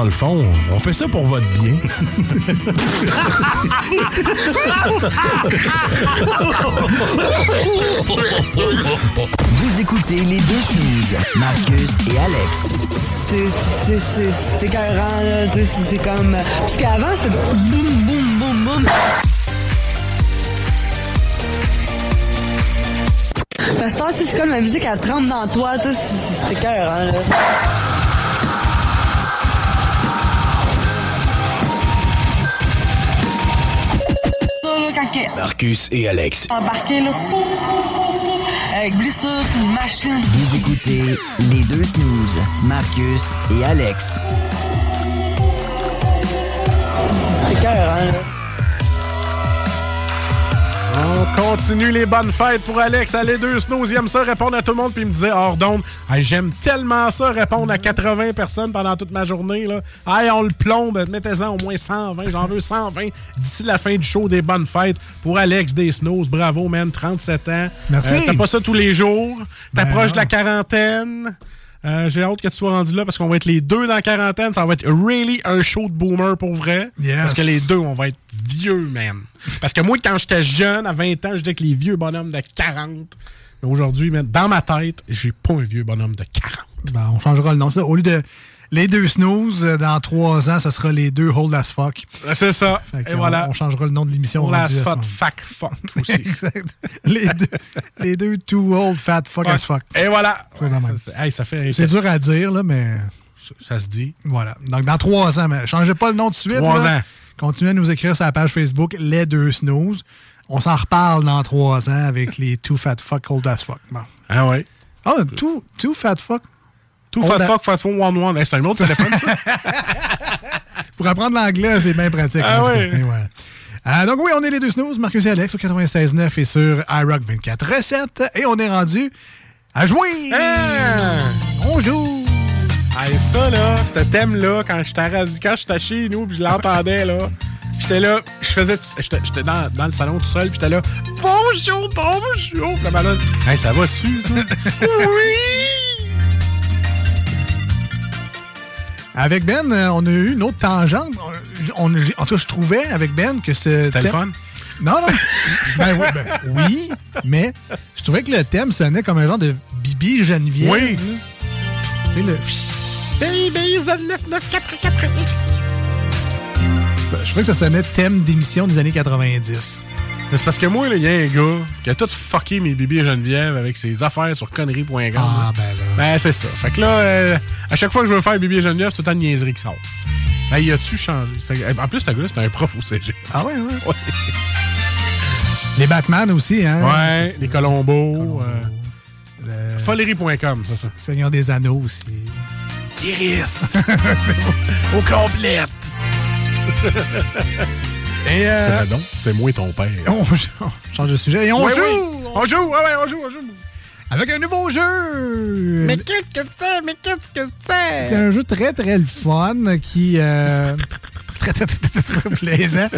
Dans le fond, on fait ça pour votre bien. Vous écoutez les deux snooze, Marcus et Alex. C'est- écœurant, là. C'est comme. Parce qu'avant, c'était boum, boum, boum, boum. Parce que c'est comme la musique, elle trempe dans toi, tu sais, c'est c'est écœurant, là. Marcus et Alex. embarqué, là. Avec blessure, c'est une machine. Vous écoutez les deux snooze, Marcus et Alex. C'est écœurant, là. On continue les bonnes fêtes pour Alex. Allez, deux snows, il aime ça répondre à tout le monde. Puis il me disait, hors d'onde, Hey, j'aime tellement ça répondre à 80 personnes pendant toute ma journée. Là. Hey, on le plombe, mettez-en au moins 120. J'en veux 120 d'ici la fin du show des bonnes fêtes pour Alex des snows. Bravo, man, 37 ans. Merci. Euh, T'as pas ça tous les jours. T'approches Ben de la quarantaine. Euh, J'ai hâte que tu sois rendu là parce qu'on va être les deux dans la quarantaine. Ça va être really un show de boomer pour vrai. Yes. Parce que les deux, on va être vieux, man. Parce que moi, quand j'étais jeune, à 20 ans, je disais que les vieux bonhommes de 40. Mais aujourd'hui, dans ma tête, j'ai pas un vieux bonhomme de 40. Ben, on changera le nom. Ça, Au lieu de les deux snooze, euh, dans trois ans, ça sera les deux hold as fuck. C'est ça. Et on- voilà. On changera le nom de l'émission. Hold as ce fuck, fuck, fuck aussi. [laughs] Exact. les, deux, les deux too old fat fuck Ouais. as fuck. Et voilà. C'est- hey, fait. Dur à dire, là, mais. Ça, se dit. Voilà. Donc, dans trois ans, mais changez pas le nom tout de suite. Trois là. ans. Continuez à nous écrire sur la page Facebook Les Deux Snooze. On s'en reparle dans trois ans avec les Too Fat Fuck Old as Fuck. Bon. Ah ouais. Ah, too, too Fat Fuck? Tout a- fuck, fuck, one one. Hey, c'est un autre téléphone, ça? [laughs] Pour apprendre l'anglais, c'est bien pratique. Ah voilà. Euh, donc oui, on est les deux snooze, Marcus et Alex au 96.9 et sur iRock 24 recettes. Et on est rendu à jouer! On joue! Hey, ça, là, ce thème-là, quand j'étais chez nous puis je l'entendais, là, j'étais là, je faisais, j'étais dans, dans le salon tout seul puis j'étais là, bonjour, bonjour! Puis la madame, hey, ça va-tu? [laughs] oui! Avec Ben, euh, on a eu une autre tangente. On, on- en tout cas, je trouvais avec Ben que ce C'était le fun? Non, non. Ben, oui, ben, oui, mais je trouvais que le thème sonnait comme un genre de Bibi Geneviève. Oui. Tu sais, le... Baby, 9944X! Je trouvais que ça sonnait thème d'émission des années 90. Mais C'est parce que moi, il y a un gars qui a tout fucké mes bébés Geneviève avec ses affaires sur conneries.com. Ah, ben là. Ben, c'est ça. Fait que là, euh, à chaque fois que je veux faire bébé Geneviève, c'est tout le temps de niaiserie qui sort. Ben, il a-tu changé? En plus, ce gars-là, c'était un prof au CG. Ah ouais, ouais. Les Batman aussi, hein? Ouais, les Colombos. Euh, Folerie.com, c'est ça. Seigneur des Anneaux aussi. Kiris! [laughs] Au complète! [laughs] Et euh, c'est moi ton père. [laughs] on, on change de sujet et on Ouais, joue! oui. On joue, ouais, ouais, on joue, on joue. Avec un nouveau jeu! Mais qu'est-ce que c'est? Mais qu'est-ce que C'est? C'est? un jeu très, très le fun qui... euh, [laughs] très, très, très, très plaisant.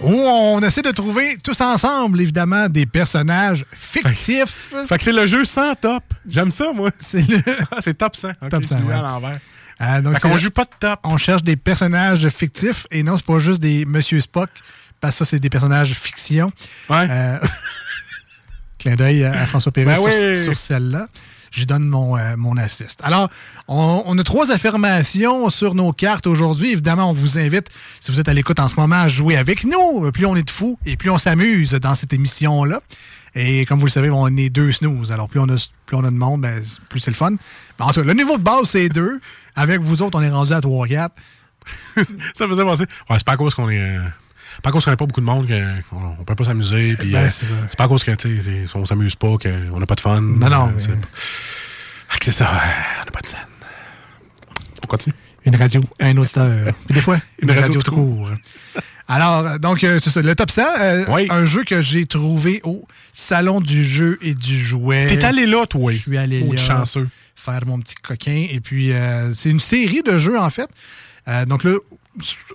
Où on essaie de trouver tous ensemble, évidemment, des personnages fictifs. Fait que c'est le jeu sans top. J'aime ça, moi. C'est le... Ah, c'est top 100. Ok, Top 100, je l'ai ouais. à l'envers. Ah, donc le- joue pas de top. On cherche des personnages fictifs et non, c'est pas juste des Monsieur Spock, parce que ça, c'est des personnages fiction. Ouais. Euh, [laughs] clin d'œil à François Perret Ben sur, oui. sur celle-là. J'y donne mon, euh, mon assist. Alors, on, on a trois affirmations sur nos cartes aujourd'hui. Évidemment, on vous invite, si vous êtes à l'écoute en ce moment, à jouer avec nous. Plus on est de fous et plus on s'amuse dans cette émission-là. Et comme vous le savez, on est deux snooze. Alors, plus on a, plus on a de monde, ben, plus c'est le fun. Mais en tout cas, le niveau de base, c'est deux. Avec vous autres, on est rendu à 3-4. [laughs] Ça faisait penser. Ouais, c'est pas à cause qu'on est. euh, pas à cause qu'on n'a pas beaucoup de monde qu'on on peut pas s'amuser. Puis, Ben, euh, c'est pas à cause que, tu sais, c'est- on s'amuse pas, qu'on n'a pas de fun. Non, non, mais- c'est- ça, ouais, on n'a pas de scène. On continue. Une radio, un auditeur. Puis des fois, une, Une radio, radio tout court. Alors, euh, donc, euh, c'est ça. Le top 100, euh, un jeu que j'ai trouvé au Salon du jeu et du jouet. T'es allé là, toi? Je suis allé Oh, là. chanceux. Faire mon petit coquin. Et puis, euh, c'est une série de jeux, en fait. Euh, donc là,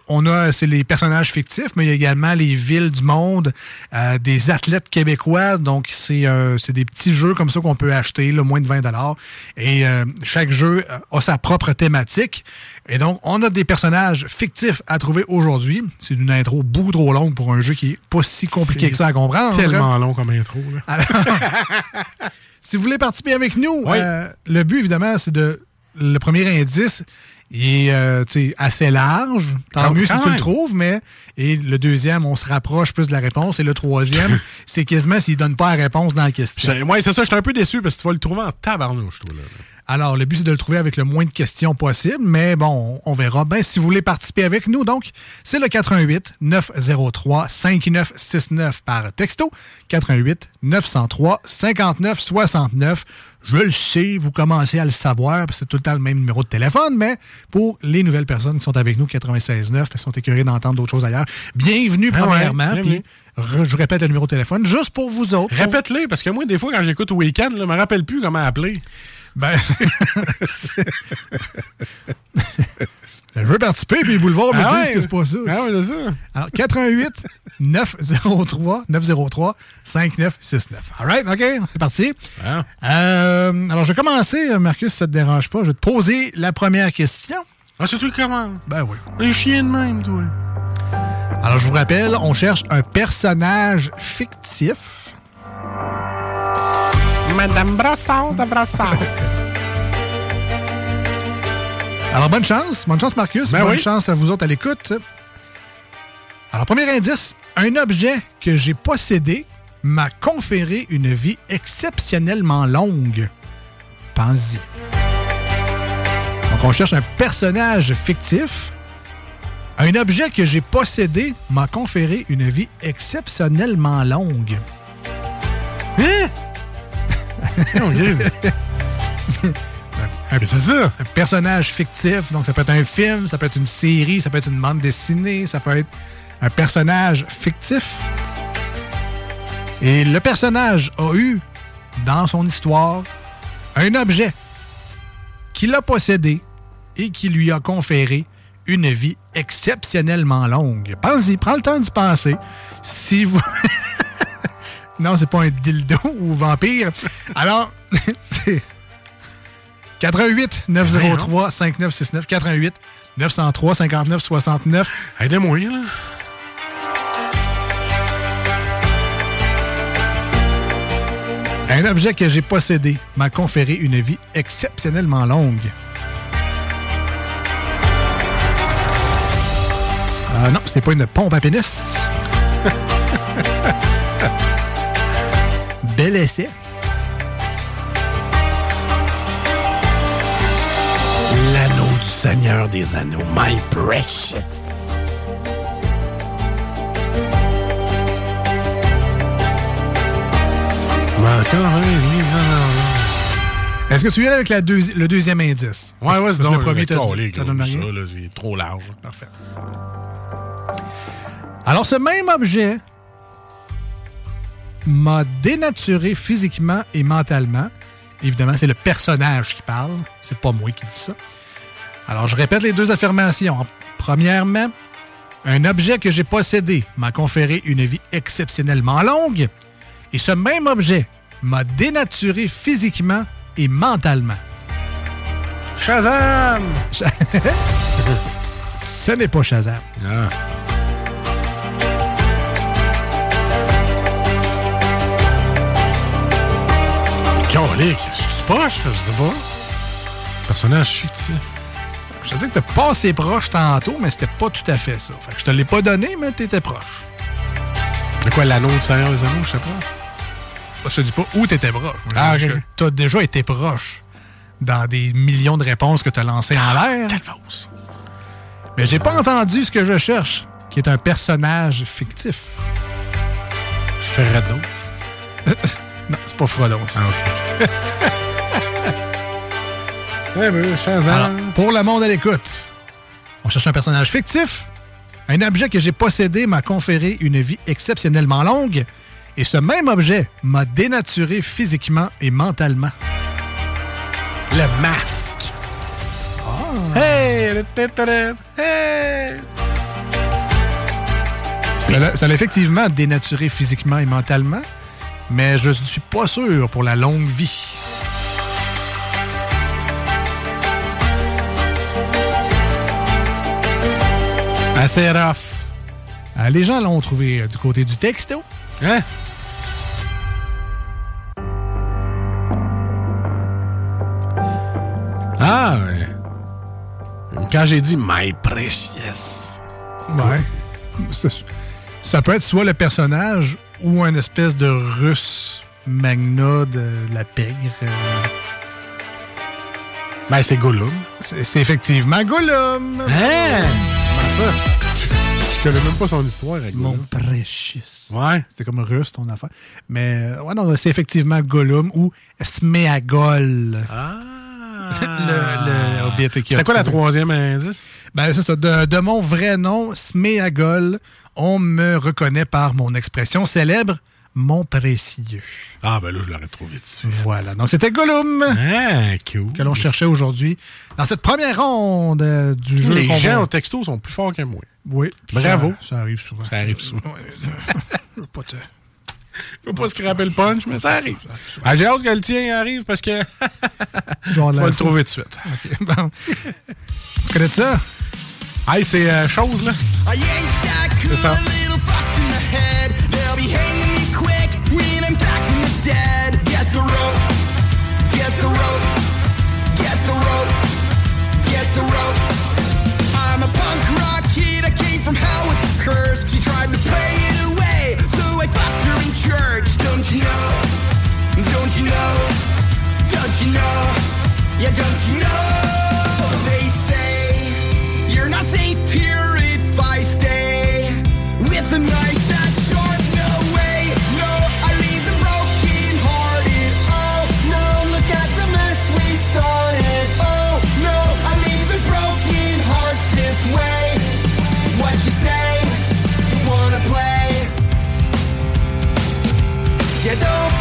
on a, c'est les personnages fictifs, mais il y a également les villes du monde, euh, des athlètes québécois. Donc, c'est c'est des petits jeux comme ça qu'on peut acheter, là, moins de 20 Et chaque jeu a sa propre thématique. Et donc, on a des personnages fictifs à trouver aujourd'hui. C'est une intro beaucoup trop longue pour un jeu qui est pas si compliqué que ça à comprendre. Tellement long comme intro. Là. Alors, [laughs] si vous voulez participer avec nous, Oui. euh, le but, évidemment, c'est de. Le premier indice est euh, assez large. Tant mieux si tu le trouves, mais. Et le deuxième, on se rapproche plus de la réponse. Et le troisième, [laughs] c'est quasiment s'il ne donne pas la réponse dans la question. C'est- Ouais, c'est ça, j'étais un peu déçu parce que tu vas le trouver en tabarnouche, toi. Là. Alors, le but, c'est de le trouver avec le moins de questions possible, mais bon, on verra. Ben, si vous voulez participer avec nous, donc, c'est le 88 903 5969 par texto. 88 903 59 69. Je le sais, vous commencez à le savoir, parce que c'est tout le temps le même numéro de téléphone, mais pour les nouvelles personnes qui sont avec nous, 96.9, parce qu'ils sont écœurés d'entendre d'autres choses ailleurs, bienvenue Ah premièrement, puis je répète le numéro de téléphone, juste pour vous autres. Répète-les, parce que moi, des fois, quand j'écoute au week-end, je me rappelle plus comment appeler. Ben. [laughs] Je veux participer, puis Boulevard me Ah ouais? que c'est pas ça. Ah ouais, c'est ça. Alors, 88 903 903 5969. All right, OK, c'est parti. Ah. Euh, alors, je vais commencer, Marcus, si ça te dérange pas. Je vais te poser la première question. Ah, c'est toi qui commence. Ben oui. Les chiens de même, toi. Alors, je vous rappelle, on cherche un personnage fictif. Madame Brassard de Brassard. [laughs] Alors, bonne chance. Bonne chance, Marcus. Ben bonne oui. chance à vous autres à l'écoute. Alors, premier indice. Un objet que j'ai possédé m'a conféré une vie exceptionnellement longue. Pense-y. Donc, on cherche un personnage fictif. Un objet que j'ai possédé m'a conféré une vie exceptionnellement longue. Hein? Un, [laughs] un personnage fictif. Donc, ça peut être un film, ça peut être une série, ça peut être une bande dessinée, ça peut être un personnage fictif. Et le personnage a eu, dans son histoire, un objet qu'il a possédé et qui lui a conféré une vie exceptionnellement longue. Pense-y, prends le temps d'y penser. Si vous... [laughs] non, c'est pas un dildo ou vampire. Alors, [laughs] c'est 88 903 5969 88 903 59 69. Aidez-moi, là. Un objet que j'ai possédé m'a conféré une vie exceptionnellement longue. Ah non, c'est pas une pompe à pénis. [laughs] Bel essai. L'anneau du Seigneur des Anneaux, my precious. Est-ce que tu viens avec la deuxi- le deuxième indice? Ouais, ouais, c'est le premier, le t'as c'est trop large. Parfait. Alors, ce même objet m'a dénaturé physiquement et mentalement. Évidemment, c'est le personnage qui parle. C'est pas moi qui dis ça. Alors, je répète les deux affirmations. Premièrement, un objet que j'ai possédé m'a conféré une vie exceptionnellement longue. Et ce même objet m'a dénaturé physiquement et mentalement. Shazam! [laughs] ce n'est pas Shazam. Ah. Calique, je suis poche, je sais pas. Personnage fictif. Je te dis que t'as passé proche tantôt, mais c'était pas tout à fait ça. Fait que je te l'ai pas donné, mais t'étais proche. De quoi, l'anneau du Seigneur des Anneaux, je sais pas? Je te dis pas où t'étais proche. Ah, dis ok. que T'as déjà été proche dans des millions de réponses que t'as lancées en l'air. Mais j'ai pas entendu ce que je cherche, qui est un personnage fictif. Fredo. [laughs] non, c'est pas Frodon. c'est-. [laughs] Alors, pour le monde à l'écoute, on cherche un personnage fictif. Un objet que j'ai possédé m'a conféré une vie exceptionnellement longue. Et ce même objet m'a dénaturé physiquement et mentalement. Le masque. Hey, le. Hey! Ça l'a effectivement dénaturé physiquement et mentalement, mais je ne suis pas sûr pour la longue vie. Assez rough. Euh, les gens l'ont trouvé euh, du côté du texto. Hein? Ah, ouais. Quand j'ai dit My Precious. Ouais. Ça- Ça peut être soit le personnage ou un espèce de russe magna de la pègre. Ben, c'est Gollum. C'est effectivement Gollum. Hein? Comment ça? Je connais même pas son histoire avec Mon Gollum. precious. Ouais. C'était comme russe ton affaire. Mais euh, ouais, non, c'est effectivement Gollum ou Smeagol. Ah. Le, le Hobbit qui a C'était quoi la troisième indice? Ben, c'est ça. De, de mon vrai nom, Smeagol, on me reconnaît par mon expression célèbre, mon précieux. Ah, ben là, je l'aurais trouvé dessus. Voilà. Donc, c'était Gollum. Ah, cool. Que l'on cherchait aujourd'hui dans cette première ronde euh, du jeu. Les gens va- au texto sont plus forts que moi. Oui. Bravo. Ça, ça arrive souvent. Ça arrive souvent. Je veux pas te- Je veux pas scraper le punch, mais ça arrive. Ah, J'ai hâte que le tien arrive parce que [laughs] tu vas le trouver tout de suite. OK. Bon. Tu connais ça? Hey, c'est euh, chose, là. C'est ça. I'm a punk rock kid, I came from hell with the curse. She tried to Don't you know? Yeah, don't you know? They say you're not safe here if I stay with a knife that's sharp. No way, no, I leave broken hearted. Oh no, look at the mess we started. Oh no, I leave the broken hearts this way. What you say? Wanna play? Yeah, don't.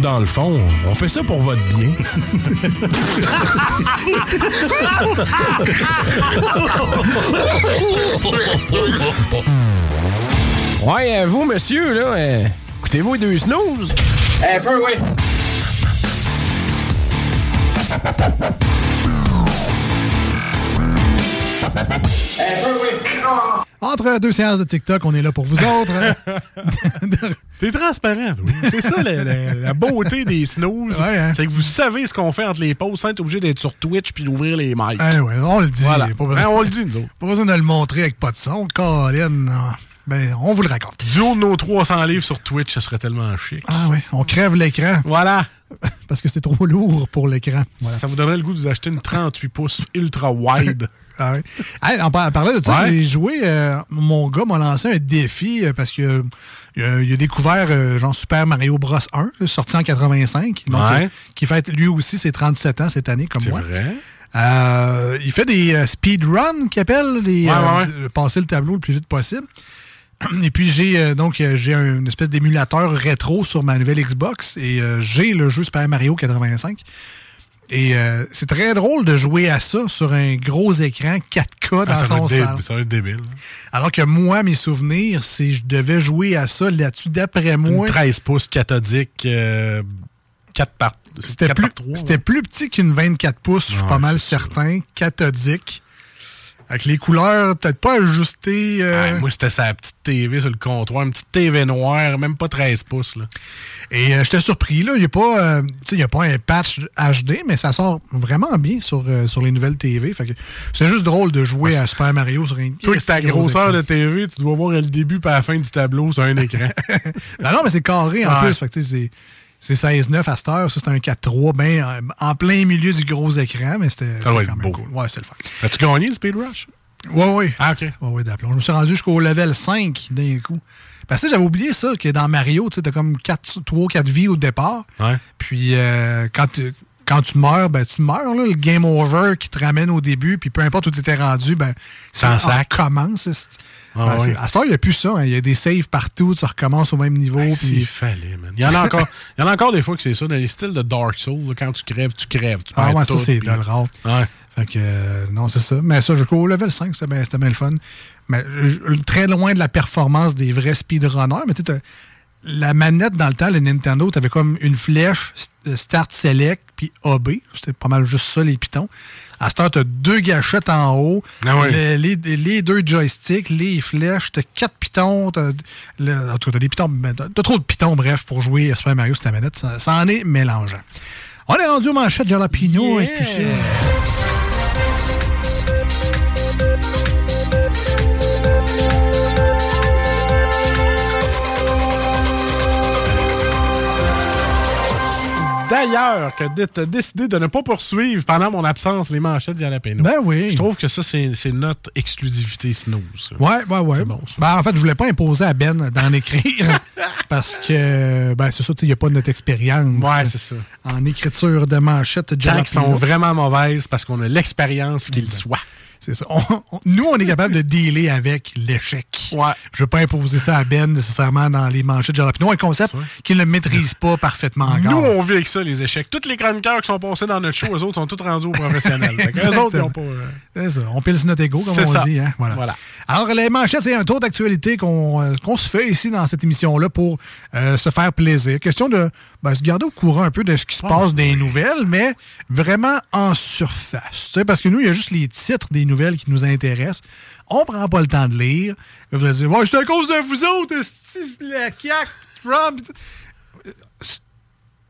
Dans le fond, on fait ça pour votre bien. Ouais, euh, vous, monsieur, là, euh, écoutez-vous les deux snooze? Un peu, oui. Entre deux séances de TikTok, on est là pour vous autres. [laughs] [laughs] T'es transparent, oui. C'est ça la, la- la beauté des snooze. Ouais, hein. C'est que vous savez ce qu'on fait entre les pauses sans être obligé d'être sur Twitch puis d'ouvrir les mics. Ah ouais, on le dit. Voilà. Pas besoin- Hein, on le dit, nous autres. Pas besoin de le montrer avec pas de son. Colin, ben, on vous le raconte. Du haut de nos 300 livres sur Twitch, ce serait tellement chic. Ah oui, on crève l'écran. Voilà. [laughs] Parce que c'est trop lourd pour l'écran. Voilà. Ça vous donnerait le goût de vous acheter une 38 pouces ultra wide. [laughs] Ah oui. Hey, on par- parlait de ça, Ouais. j'ai joué, euh, mon gars m'a lancé un défi euh, parce que euh, il a, il a découvert euh, genre Super Mario Bros 1, là, sorti en 85, donc, Ouais. qui fête lui aussi ses 37 ans cette année comme C'est moi. vrai. Il fait des speedruns qu'il appelle, les, passer le tableau le plus vite possible. [clears throat] Et puis j'ai euh, donc euh, j'ai un- une espèce d'émulateur rétro sur ma nouvelle Xbox et euh, j'ai le jeu Super Mario 85. Et euh, c'est très drôle de jouer à ça sur un gros écran 4K dans Ah, ça, son salon. ça va être débile. Alors que moi, mes souvenirs, c'est je devais jouer à ça là-dessus d'après Une moi. 13 pouces cathodique, euh, 4 par C'était 4 plus, par 3. c'était plus petit qu'une 24 pouces, je suis pas mal certain, cathodique. Avec les couleurs peut-être pas ajustées. euh, moi, c'était sa petite TV sur le comptoir, une petite TV noire, même pas 13 pouces. Là. Et euh, j'étais surpris, là. Il n'y a, pas, euh, y a pas un patch HD, mais ça sort vraiment bien sur, sur les nouvelles TV. Fait que c'est juste drôle de jouer à Super Mario sur un Toi, avec ta gros grosseur de TV, tu dois voir le début et la fin du tableau sur un écran. [laughs] Non, non, mais c'est carré en Ouais. plus. Fait que, c'est c'est 16-9 à cette heure. Ça, c'est un 4-3, ben, en, plein milieu du gros écran, mais c'était quand même beau. cool. Ouais, c'est le fun. As-tu gagné le Speed Rush? Oui, oui. Ah, OK. Ouais, ouais, d'aplomb. Je me suis rendu jusqu'au level 5 d'un coup. Parce que j'avais oublié ça, que dans Mario, tu as comme 4, 3 4 vies au départ. Ouais. Puis euh, quand, tu- quand tu meurs, ben tu meurs, là, le game over qui te ramène au début, puis peu importe où tu étais rendu, ben Ça recommence. Ah, ben, À ça, il n'y a plus ça. hein. Il y a des saves partout, tu recommences au même niveau. Fallait, man. Il y en a encore, il y en a encore des fois que c'est ça, dans les styles de Dark Souls, là, quand tu crèves, tu crèves. Tu Ah ouais, ça c'est de le rare. Ouais. Fait que, euh, non, c'est ça. Mais ça, jusqu'au level 5, c'était bien, c'était bien le fun. Mais euh, très loin de la performance des vrais speedrunners. Mais tu la manette dans le temps, le Nintendo, tu avais comme une flèche, st- Start Select, puis AB. C'était pas mal juste ça, les pitons. À cette heure, tu as deux gâchettes en haut, Ah oui. les, les deux joysticks, les flèches, tu as quatre pitons. Le- en tout cas, t'as des pitons. t'as trop de pitons, bref, pour jouer à Super Mario sur ta manette. Ça, ça en est mélangeant. On est rendu aux manchettes Jalapino et tout ça. D'ailleurs, que t'as décidé de ne pas poursuivre pendant mon absence les manchettes de Jalapeno. Ben oui. Je trouve que ça, c'est notre exclusivité snooze. Ouais, ouais, ouais. C'est bon, ça. Ben, en fait, je voulais pas imposer à Ben d'en écrire [laughs] parce que, ben, c'est ça, tu sais, il n'y a pas notre expérience. Ouais, c'est ça. En écriture de manchette de Quand elles sont Jalapeno. vraiment mauvaises parce qu'on a l'expérience qu'il Ben. C'est ça. On- on- nous, on est capable de dealer avec l'échec. Ouais. Je veux pas imposer ça à Ben nécessairement dans les manchettes de Jalapeno, un concept qu'il ne maîtrise pas parfaitement encore. Nous, on vit avec ça, les échecs. Tous les chroniqueurs qui sont passés dans notre show, eux autres sont tous rendus aux professionnels. Fait que eux autres, ils ont pas. euh, C'est ça. On pile sur notre ego, comme on ça. dit. Hein? Voilà. Voilà. Alors, les manchettes, c'est un tour d'actualité qu'on euh, se fait ici dans cette émission-là pour euh, se faire plaisir. Question de ben, se garder au courant un peu de ce qui se passe des nouvelles, mais vraiment en surface. Tu sais, parce que nous, il y a juste les titres des nouvelles qui nous intéressent. On prend pas le temps de lire. Vous allez dire, ouais, c'est à cause de vous autres, la CAQ, Trump.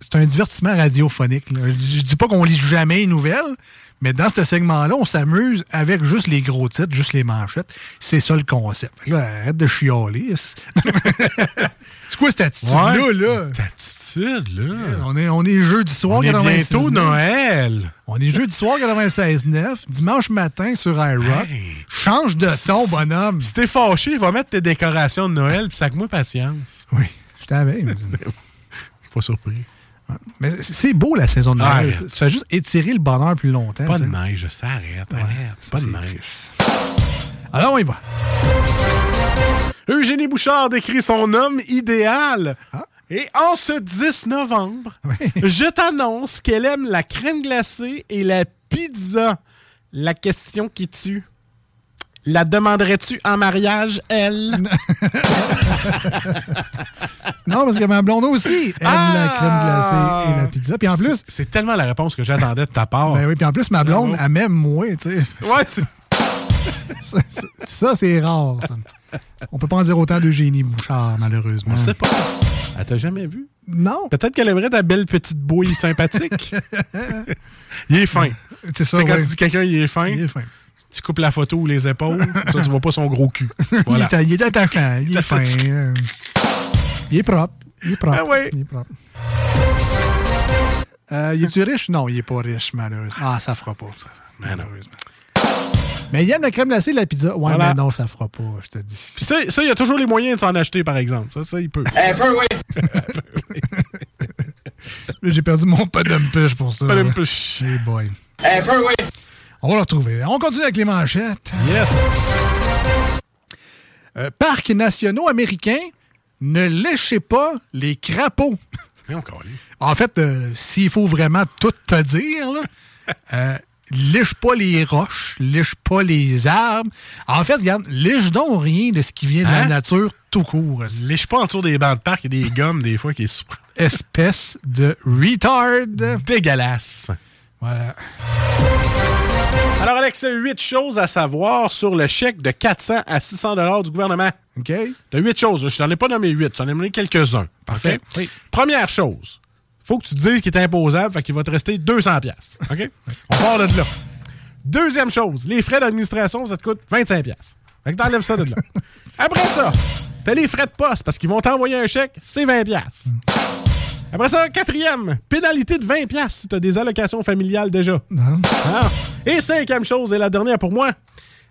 c'est un divertissement radiophonique. Je dis pas qu'on lit jamais les nouvelles, mais dans ce segment-là, on s'amuse avec juste les gros titres, juste les manchettes. C'est ça le concept. Là, arrête de chialer. [laughs] c'est quoi cette attitude-là? Là? Là. On est, on est jeudi soir, On est 96.9. bientôt Noël. On est jeudi soir 96.9, dimanche matin sur iRock. Change de ton, bonhomme. Si t'es fâché, va mettre tes décorations de Noël, puis sac-moi patience. Oui, je t'avais. [laughs] Pas surpris. Mais c'est beau la saison de Noël. Arrête. Ça fait juste étirer le bonheur plus longtemps. Pas de neige, ça arrête, arrête. Pas de neige. Alors, on y va. Eugénie Bouchard décrit son homme idéal. Ah. Et en ce 10 novembre, [laughs] je t'annonce qu'elle aime la crème glacée et la pizza. La question qui tue. La demanderais-tu en mariage, elle? [laughs] Non, parce que ma blonde aussi aime la crème glacée et la pizza. Puis en plus, C'est- tellement la réponse que j'attendais de ta part. ben oui, puis en plus, ma blonde, elle m'aime moi, tu sais. Ouais, c'est- [laughs] Ça, ça- ça, c'est rare. ça. On peut pas en dire autant d'Eugénie Bouchard, malheureusement. On sait pas. Elle t'a jamais vu? Non. Peut-être qu'elle aimerait ta belle petite bouille sympathique. [laughs] il est fin. C'est ça, C'est quand ouais. tu dis quelqu'un, il est fin. Il est fin. Tu coupes la photo ou les épaules, ça, tu vois pas son gros cul. [laughs] Voilà. Il, est, il fin. euh, Il est propre. Il est propre. Ah. Il est propre. Euh, il est-tu riche? Non, il est pas riche, malheureusement. Ah, ça fera pas, ça. Ben. Malheureusement. Mais il aime la crème glacée et la pizza. Ouais, Voilà. mais non, ça fera pas, je te dis. Puis ça, ça, il y a toujours les moyens de s'en acheter, par exemple. Ça, ça il peut. Un peu, oui. [laughs] J'ai perdu mon d'umpush pour ça. Padum là. push. Hey boy. Un peu, oui. On va le retrouver. On continue avec les manchettes. Yes. Euh, parcs nationaux américains, ne léchez pas les crapauds. Mais encore lui. En fait, euh, s'il faut vraiment tout te dire, là, [laughs] euh, liche pas les roches, liche pas les arbres. En fait, regarde, liche donc rien de ce qui vient de la Hein? nature tout court. Lèche pas autour des bancs de parc, a des gommes des fois qui est super Espèce de retard. dégueulasse. Voilà. Alors, Alex, huit choses à savoir sur le chèque de 400 à 600 dollars du gouvernement. OK? T'as huit choses. Je t'en ai pas nommé huit, j'en ai nommé quelques-uns. Parfait. Oui. Première chose, faut que tu te dises qu'il est imposable, fait qu'il va te rester 200 pièces. OK? [laughs] On part de là. Deuxième chose, les frais d'administration, ça te coûte 25 pièces. Fait que t'enlèves ça de là. [laughs] Après ça, t'as les frais de poste parce qu'ils vont t'envoyer un chèque, c'est 20 pièces. Après ça, quatrième, pénalité de 20 pièces si t'as des allocations familiales déjà. Non. Ah. Et cinquième chose, et la dernière pour moi,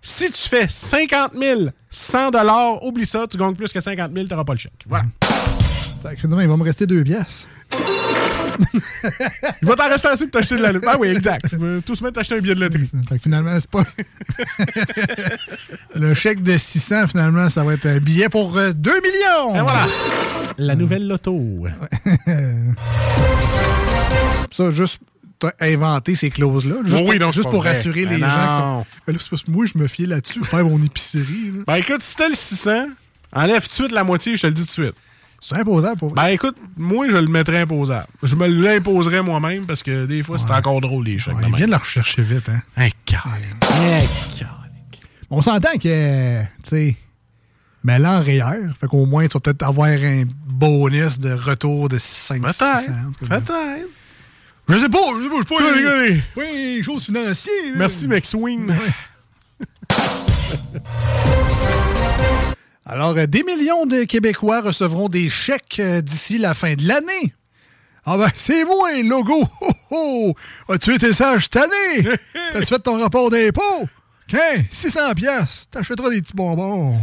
Si tu fais 50 000, 100 dollars, oublie ça, tu gagnes plus que 50 000, tu n'auras pas le chèque. Voilà. Finalement, il va me rester deux pièces. [laughs] Il va t'en rester assez pour t'acheter de la Ah oui, exact. Tout se mettre à acheter un billet de loterie. Fait que finalement, c'est pas. [laughs] le chèque de 600, finalement, ça va être un billet pour euh, 2 millions! Et voilà. La nouvelle loto. [laughs] Ça, juste t'as inventé ces clauses-là. Juste, oui, pour, juste pour vrai. rassurer Ben les gens non. Ben parce que moi, je me fiais là-dessus pour faire mon épicerie. là. Ben écoute, si t'as le 600, enlève tout de suite la moitié, je te le dis tout de suite. C'est imposable pour Ben écoute, moi, je le mettrais imposable. Je me l'imposerais moi-même parce que des fois, c'est encore drôle, les chèques. Il vient de la rechercher vite, hein. Un câlin. On s'entend que, tu sais, mais là, en REER, fait qu'au moins, tu vas peut-être avoir un bonus de retour de 5 Peut-être. Peut-être. Je sais pas, je sais pas, je sais pas. Oui, chose financière. Merci, McSwing. [laughs] Alors, euh, des millions de Québécois recevront des chèques euh, d'ici la fin de l'année. Ah ben, [laughs] c'est moi, le logo! [laughs] Oh, oh! As-tu été sage cette année? [laughs] T'as-tu fait ton rapport d'impôt? Tiens, 600 pièces, t'achèteras des petits bonbons.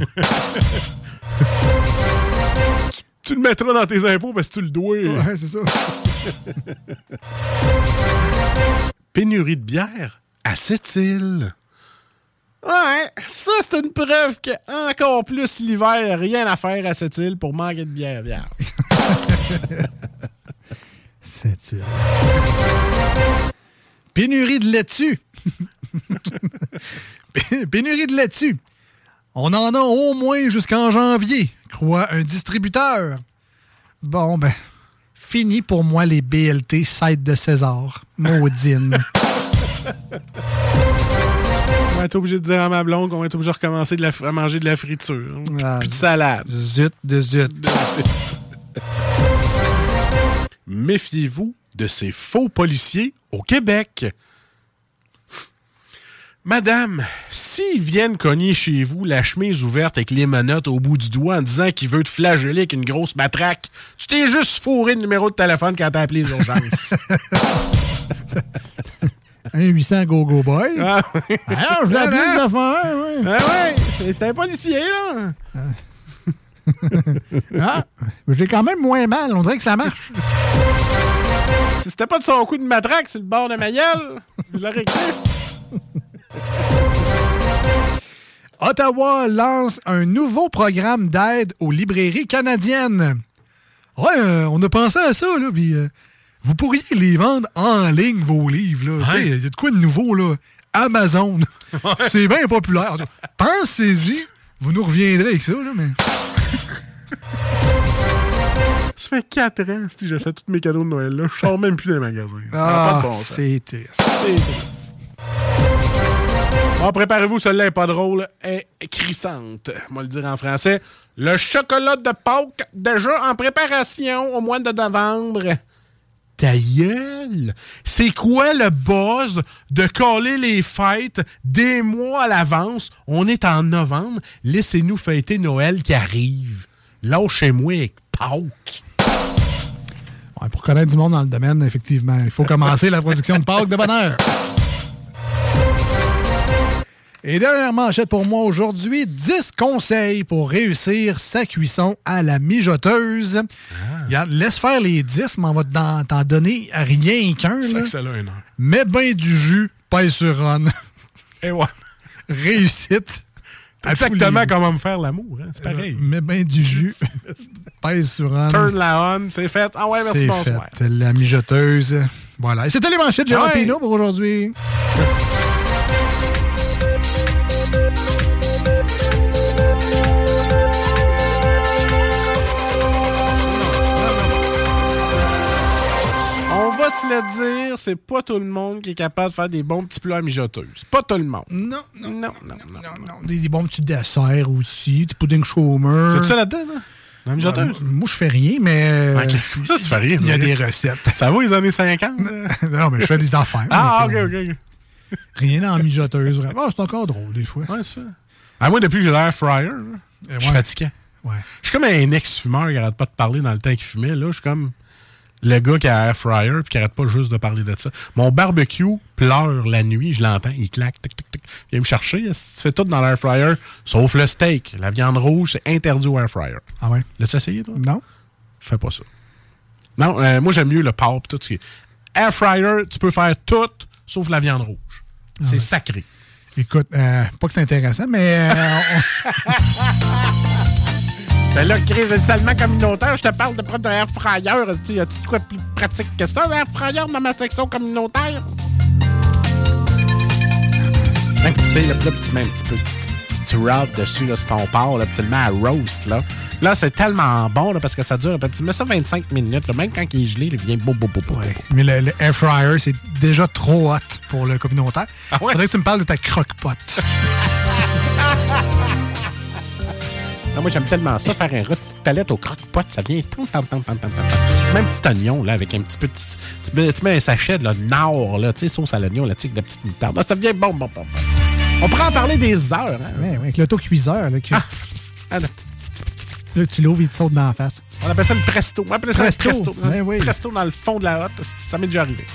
tu le mettras dans tes impôts parce que tu le dois. Ouais, c'est ça. Pénurie de bière à Sept-Îles. Ouais, ça, c'est une preuve que encore plus l'hiver, rien à faire à cette île pour manquer de bière vierge. [laughs] Cette île. Pénurie de laitue. [laughs] Pé- Pénurie de laitue. On en a au moins jusqu'en janvier, croit un distributeur. Bon, ben, fini pour moi les BLT site de César. Maudine. [laughs] On va être obligé de dire à ma blonde qu'on va être obligé de recommencer de la fr- à manger de la friture. Ah, Puis de salade. Zut de zut. Méfiez-vous de ces faux policiers au Québec. Madame, s'ils viennent cogner chez vous la chemise ouverte avec les menottes au bout du doigt en disant qu'il veut te flageller avec une grosse matraque, tu t'es juste fourré le numéro de téléphone quand t'as appelé les urgences. [laughs] 1-800 Go Go Boy. Ah, Alors, je l'ai appelé une affaire, ouais. Ah ouais, c'est un policier, là. [laughs] Ah, j'ai quand même moins mal. On dirait que ça marche. Si c'était pas de son coup de matraque sur le bord de ma gueule, je l'aurais cru. Ottawa lance un nouveau programme d'aide aux librairies canadiennes. Ouais, euh, on a pensé à ça, là, puis euh, vous pourriez les vendre en ligne, vos livres, Il y a de quoi de nouveau, là. Amazon. [laughs] C'est bien populaire. Pensez-y. Vous nous reviendrez avec ça, là, mais... [laughs] Ça fait 4 ans que fait tous mes cadeaux de Noël, là. Je sors même plus des magasins. Ah, bon c'est triste. C'est triste. Bon, préparez-vous, celle-là est pas drôle, est crissante. Moi le dire en français. Le chocolat de Pâques, déjà en préparation au mois de novembre. Ta gueule! C'est quoi le buzz de coller les fêtes des mois à l'avance? On est en novembre. Laissez-nous fêter Noël qui arrive. Lâchez-moi avec Pâques. Pour connaître du monde dans le domaine, effectivement, il faut commencer la production de Pâques de bonheur. Et dernière manchette pour moi aujourd'hui, 10 conseils pour réussir sa cuisson à la mijoteuse. Regarde, laisse faire les 10, mais on va t'en donner rien qu'un. C'est là une heure. Mets bien du jus, pèse sur run. [laughs] Et ouais. Réussite. Exactement comment me faire l'amour. Hein? C'est pareil. Mets bien du jus, [laughs] pèse sur run. Turn la on, c'est fait. Ah ouais, merci, C'est bonsoir. fait, la mijoteuse. Voilà. Et c'était les manchettes de Ah ouais. Pinault pour aujourd'hui. [laughs] va se le dire, c'est pas tout le monde qui est capable de faire des bons petits plats à. Pas tout le monde. Non, non, non, non. non, Des, des bons petits desserts aussi, des pudding chômeur. C'est ça là-dedans, la mijoteuse? Ouais, moi, je fais rien, mais. euh, ça, tu fais rien? Il y a des recettes. Ça va, les années 50? [laughs] non, mais je fais des affaires. ah, ok, ok, ok. Rien la mijoteuse. vraiment. Ah, c'est encore drôle, des fois. Ouais, ça. Ah, moi, depuis que j'ai l'air fryer, là, je suis fatigué. Ouais. Je suis comme un ex-fumeur qui arrête pas de parler dans le temps qu'il fumait. Là, je suis comme le gars qui a un air fryer puis qui arrête pas juste de parler de ça. Mon barbecue pleure la nuit, je l'entends, il claque, tic, tic, tic. viens me chercher. Tu fais tout dans l'air fryer, sauf le steak. La viande rouge, c'est interdit au air fryer. Ah ouais? L'as-tu essayé, toi? Non. Fais pas ça. Non, euh, moi, j'aime mieux le porc tout ce qui est. Air fryer, tu peux faire tout sauf la viande rouge. c'est ouais. sacré. Écoute, euh, pas que c'est intéressant, mais euh, [laughs] Ben là, Chris, c'est seulement communautaire. Je te parle de prendre un air fryer. Y a-tu de quoi de plus pratique que ça, un air fryer dans ma section communautaire? Tu sais, là, tu mets un petit peu petit rub dessus, là, sur ton porc, là, puis tu le mets à roast, là. Là, c'est tellement bon, là, parce que ça dure. Tu mets ça 25 minutes, là, même quand il est gelé, il vient beau, beau, beau, beau. beau. mais le, le air fryer, c'est déjà trop hot pour le communautaire. Ah ouais? Faudrait que tu me parles de ta croque-pot. [laughs] Ah, moi, j'aime tellement ça, faire un rôti de palette au croque-pot, ça vient tant, tant, tant, tant, tant. Tu mets un petit oignon, là, avec un petit peu de... Tu mets, tu mets un sachet de là, de nord, là, tu sais, sauce à l'oignon, là, tu sais, avec de la petite moutarde. Ah, ça vient bon, bon, bon. On pourrait en parler des heures, hein? Ouais, avec l'autocuiseur. Là, qui- Ah, [laughs] là, Là, tu l'ouvres, il te saute dans la face. On appelle ça une presto. On appelle ça Presto. presto. Ben oui. Presto dans le fond de la hotte, ça m'est déjà arrivé.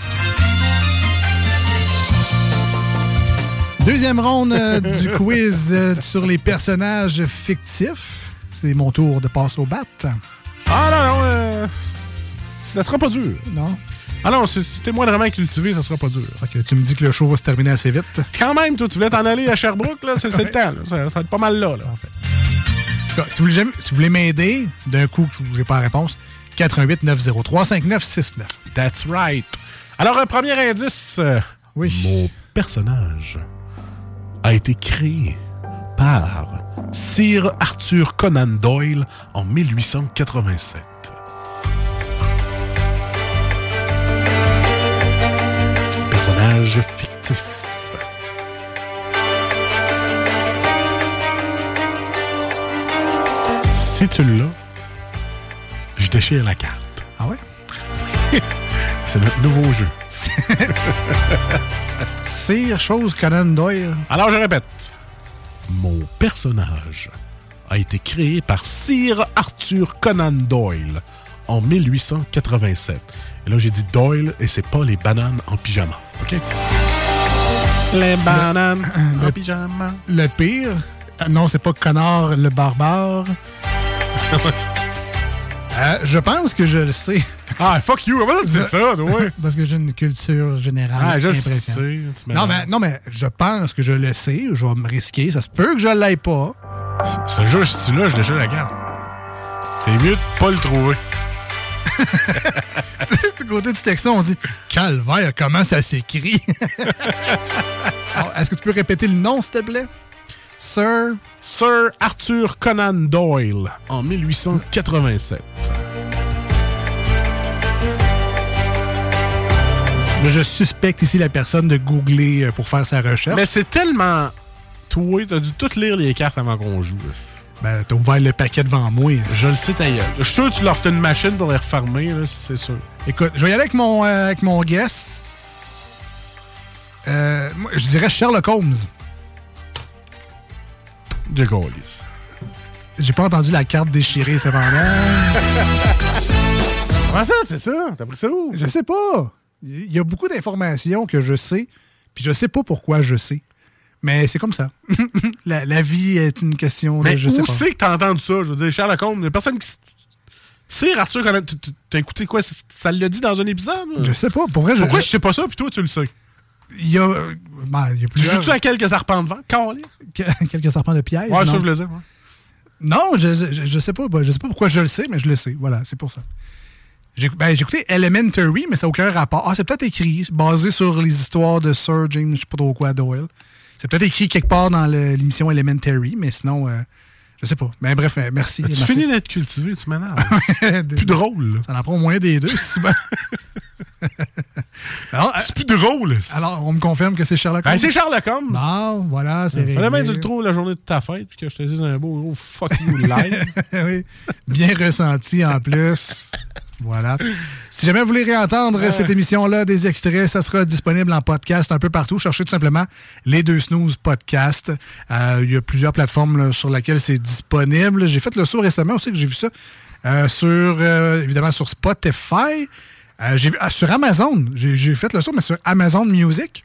Deuxième ronde euh, du quiz euh, sur les personnages fictifs. C'est mon tour de passer au bat. Ah non, non, euh, ça sera pas dur. Non. Ah non, si t'es moindrement cultivé, ça sera pas dur. Fait que tu me dis que le show va se terminer assez vite. Quand même, toi, tu voulais t'en aller à Sherbrooke, là, c'est le temps. là. Ça, ça va être pas mal là, là. En tout cas, si vous voulez, si vous voulez m'aider, d'un coup, que j'ai pas la réponse, 88 903 5969. That's right. Alors, un premier indice. euh, Mon personnage a été créé par Sir Arthur Conan Doyle en 1887. Personnage fictif. Si tu l'as, je déchire la carte. Ah ouais? [laughs] C'est notre nouveau jeu. [laughs] Sire chose Conan Doyle. Alors, je répète. Mon personnage a été créé par Sir Arthur Conan Doyle en 1887. Et là, j'ai dit Doyle et c'est pas les bananes en pyjama. OK? Les bananes en pyjama. Le pire, non, c'est pas Connor le barbare. [laughs] Euh, je pense que je le sais. Ah, fuck you! Comment tu sais ça, toi? [laughs] Parce que j'ai une culture générale. Ah, je sais. Non mais, non, mais je pense que je le sais. Je vais me risquer. Ça se peut que je l'aille pas. C'est juste, si tu l'as, je déchire la carte. C'est mieux de pas le trouver. [laughs] du côté du texto, on dit Calvaire, comment ça s'écrit? [laughs] Est-ce que tu peux répéter le nom, s'il te plaît? Sir Sir Arthur Conan Doyle en 1887. Là, Je suspecte ici la personne de googler euh, pour faire sa recherche. Mais c'est tellement. Toi, t'as dû toutes lire les cartes avant qu'on joue. Ben, t'as ouvert le paquet devant moi. Je le sais, ta gueule. Je suis sûr que tu leur fais une machine pour les refermer, là, c'est sûr. Écoute, je vais y aller avec mon, euh, avec mon guess. Euh, moi, je dirais Sherlock Holmes. De Gaulis. J'ai pas entendu la carte déchirée, cependant. [laughs] Comment ça, c'est ça? T'as pris ça où? Je sais pas. Il y a beaucoup d'informations que je sais, puis je sais pas pourquoi je sais. Mais c'est comme ça. [laughs] la, la vie est une question de je sais où pas. c'est que t'as entendu ça? Je veux dire, Sherlock Holmes, il y a personne qui. Sir Arthur T'as écouté quoi? Ça l'a dit dans un épisode? là? Je sais pas. Pour vrai. Pourquoi je- je sais pas ça, puis toi, tu le sais? Il y a. ben, il y a Tu plusieurs. joues-tu à quelques arpents de vent? [laughs] Quelques serpents de piège. Ouais, ça, non? je voulais dire. ouais. Non, je, je, je sais pas. ben, Je sais pas pourquoi je le sais, mais je le sais. Voilà, c'est pour ça. J'ai ben, j'ai écouté Elementary, mais ça n'a aucun rapport. Ah, c'est peut-être écrit, basé sur les histoires de Sir James, je sais pas trop quoi, Doyle. C'est peut-être écrit quelque part dans le- l'émission Elementary, mais sinon, euh, je sais pas. Mais bref, merci. Tu finis d'être cultivé, tu m'énerves. [laughs] plus drôle. là. Ça en prend au moins des deux, si ben. [laughs] C'est plus drôle. alors, on me confirme que c'est Sherlock Ben, Holmes. c'est Sherlock Holmes. Non, voilà, c'est Fallait bien que tu réglé. le trouves la journée de ta fête, puis que je te dise un beau gros fuck you live. [laughs] oui. Bien ressenti en plus. Voilà. Si jamais vous voulez réentendre cette émission-là, des extraits, ça sera disponible en podcast un peu partout. Cherchez tout simplement les deux snooze podcast. Euh, il y a plusieurs plateformes là, sur lesquelles c'est disponible. J'ai fait le saut récemment aussi que j'ai vu ça. Euh, sur euh, évidemment sur Spotify. J'ai vu- ah, sur Amazon. J'ai fait le saut, mais sur Amazon Music.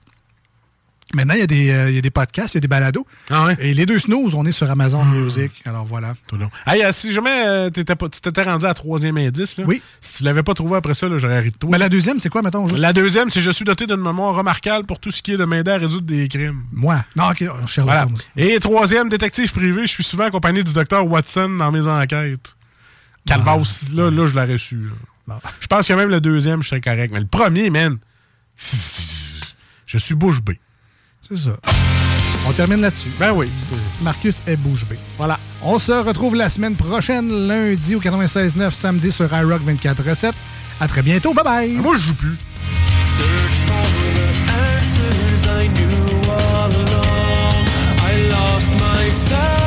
Maintenant, il y, a des, euh, il y a des podcasts, il y a des balados. Ah Et les deux snooze, on est sur Amazon Music. Alors voilà. Hey, euh, si jamais euh, t'étais pas- tu t'étais rendu à troisième indice, là, si tu l'avais pas trouvé après ça, là, j'aurais ri de toi. Mais la deuxième, c'est quoi, mettons? juste? La deuxième, c'est je suis doté d'une mémoire remarquable pour tout ce qui est de m'aider à résoudre des crimes. Moi. Non, ok, Sherlock Voilà. Holmes. Et troisième, détective privé, je suis souvent accompagné du docteur Watson dans mes enquêtes. Calvas, là, là, je l'aurais su. Je pense que même le deuxième, je serais correct. Mais le premier, man, je suis bouche bée. C'est ça. On termine là-dessus. Ben oui. Marcus est bouche bée. Voilà. On se retrouve la semaine prochaine, lundi au 96.9, samedi sur iRock 24.7. À très bientôt. Bye bye. Moi, je joue plus. Search for the answers I knew all along. I lost myself.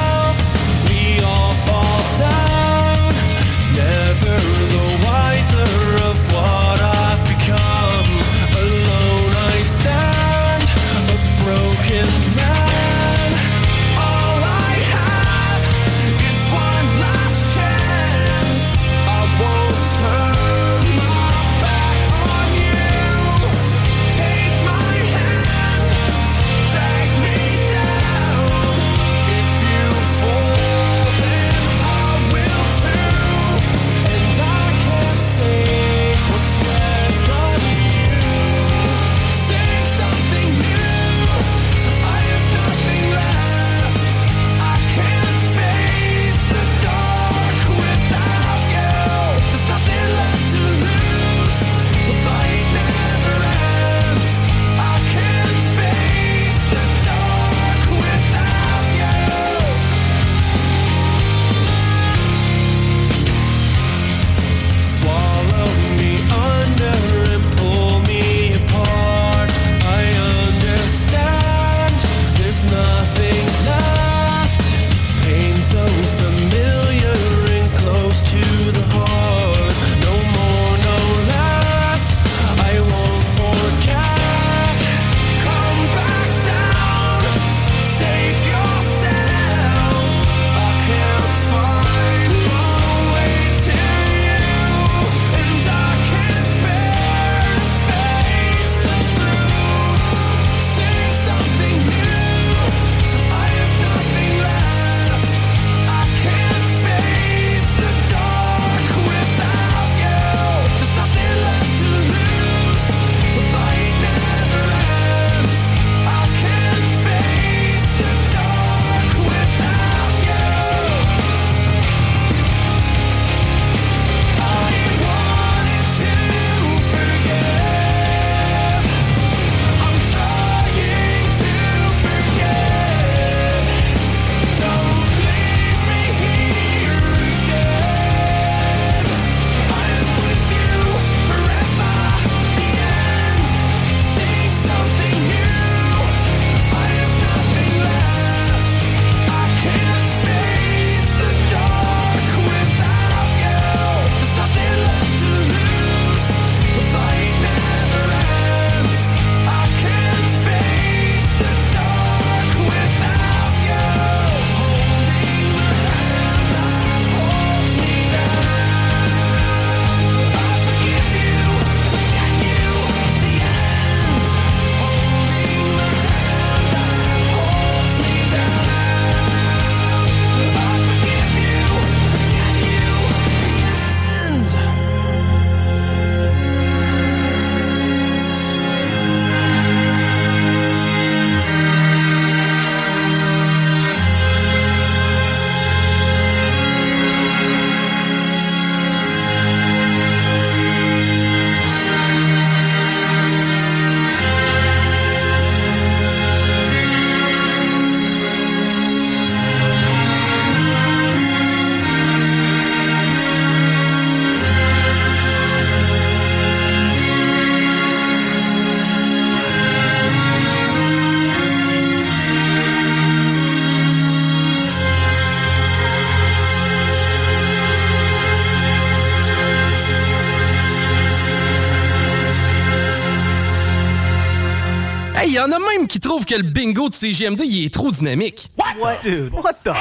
Que le bingo de CGMD, il est trop dynamique. What? Dude, what the?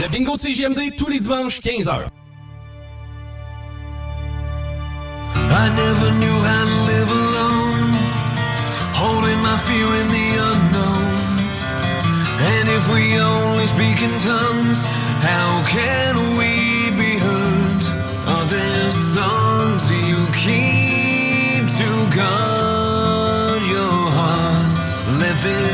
Le bingo de CGMD, tous les dimanches, 15h. I never knew how to live alone, holding my fear in the unknown. if we only speak in tongues, how can we hearts?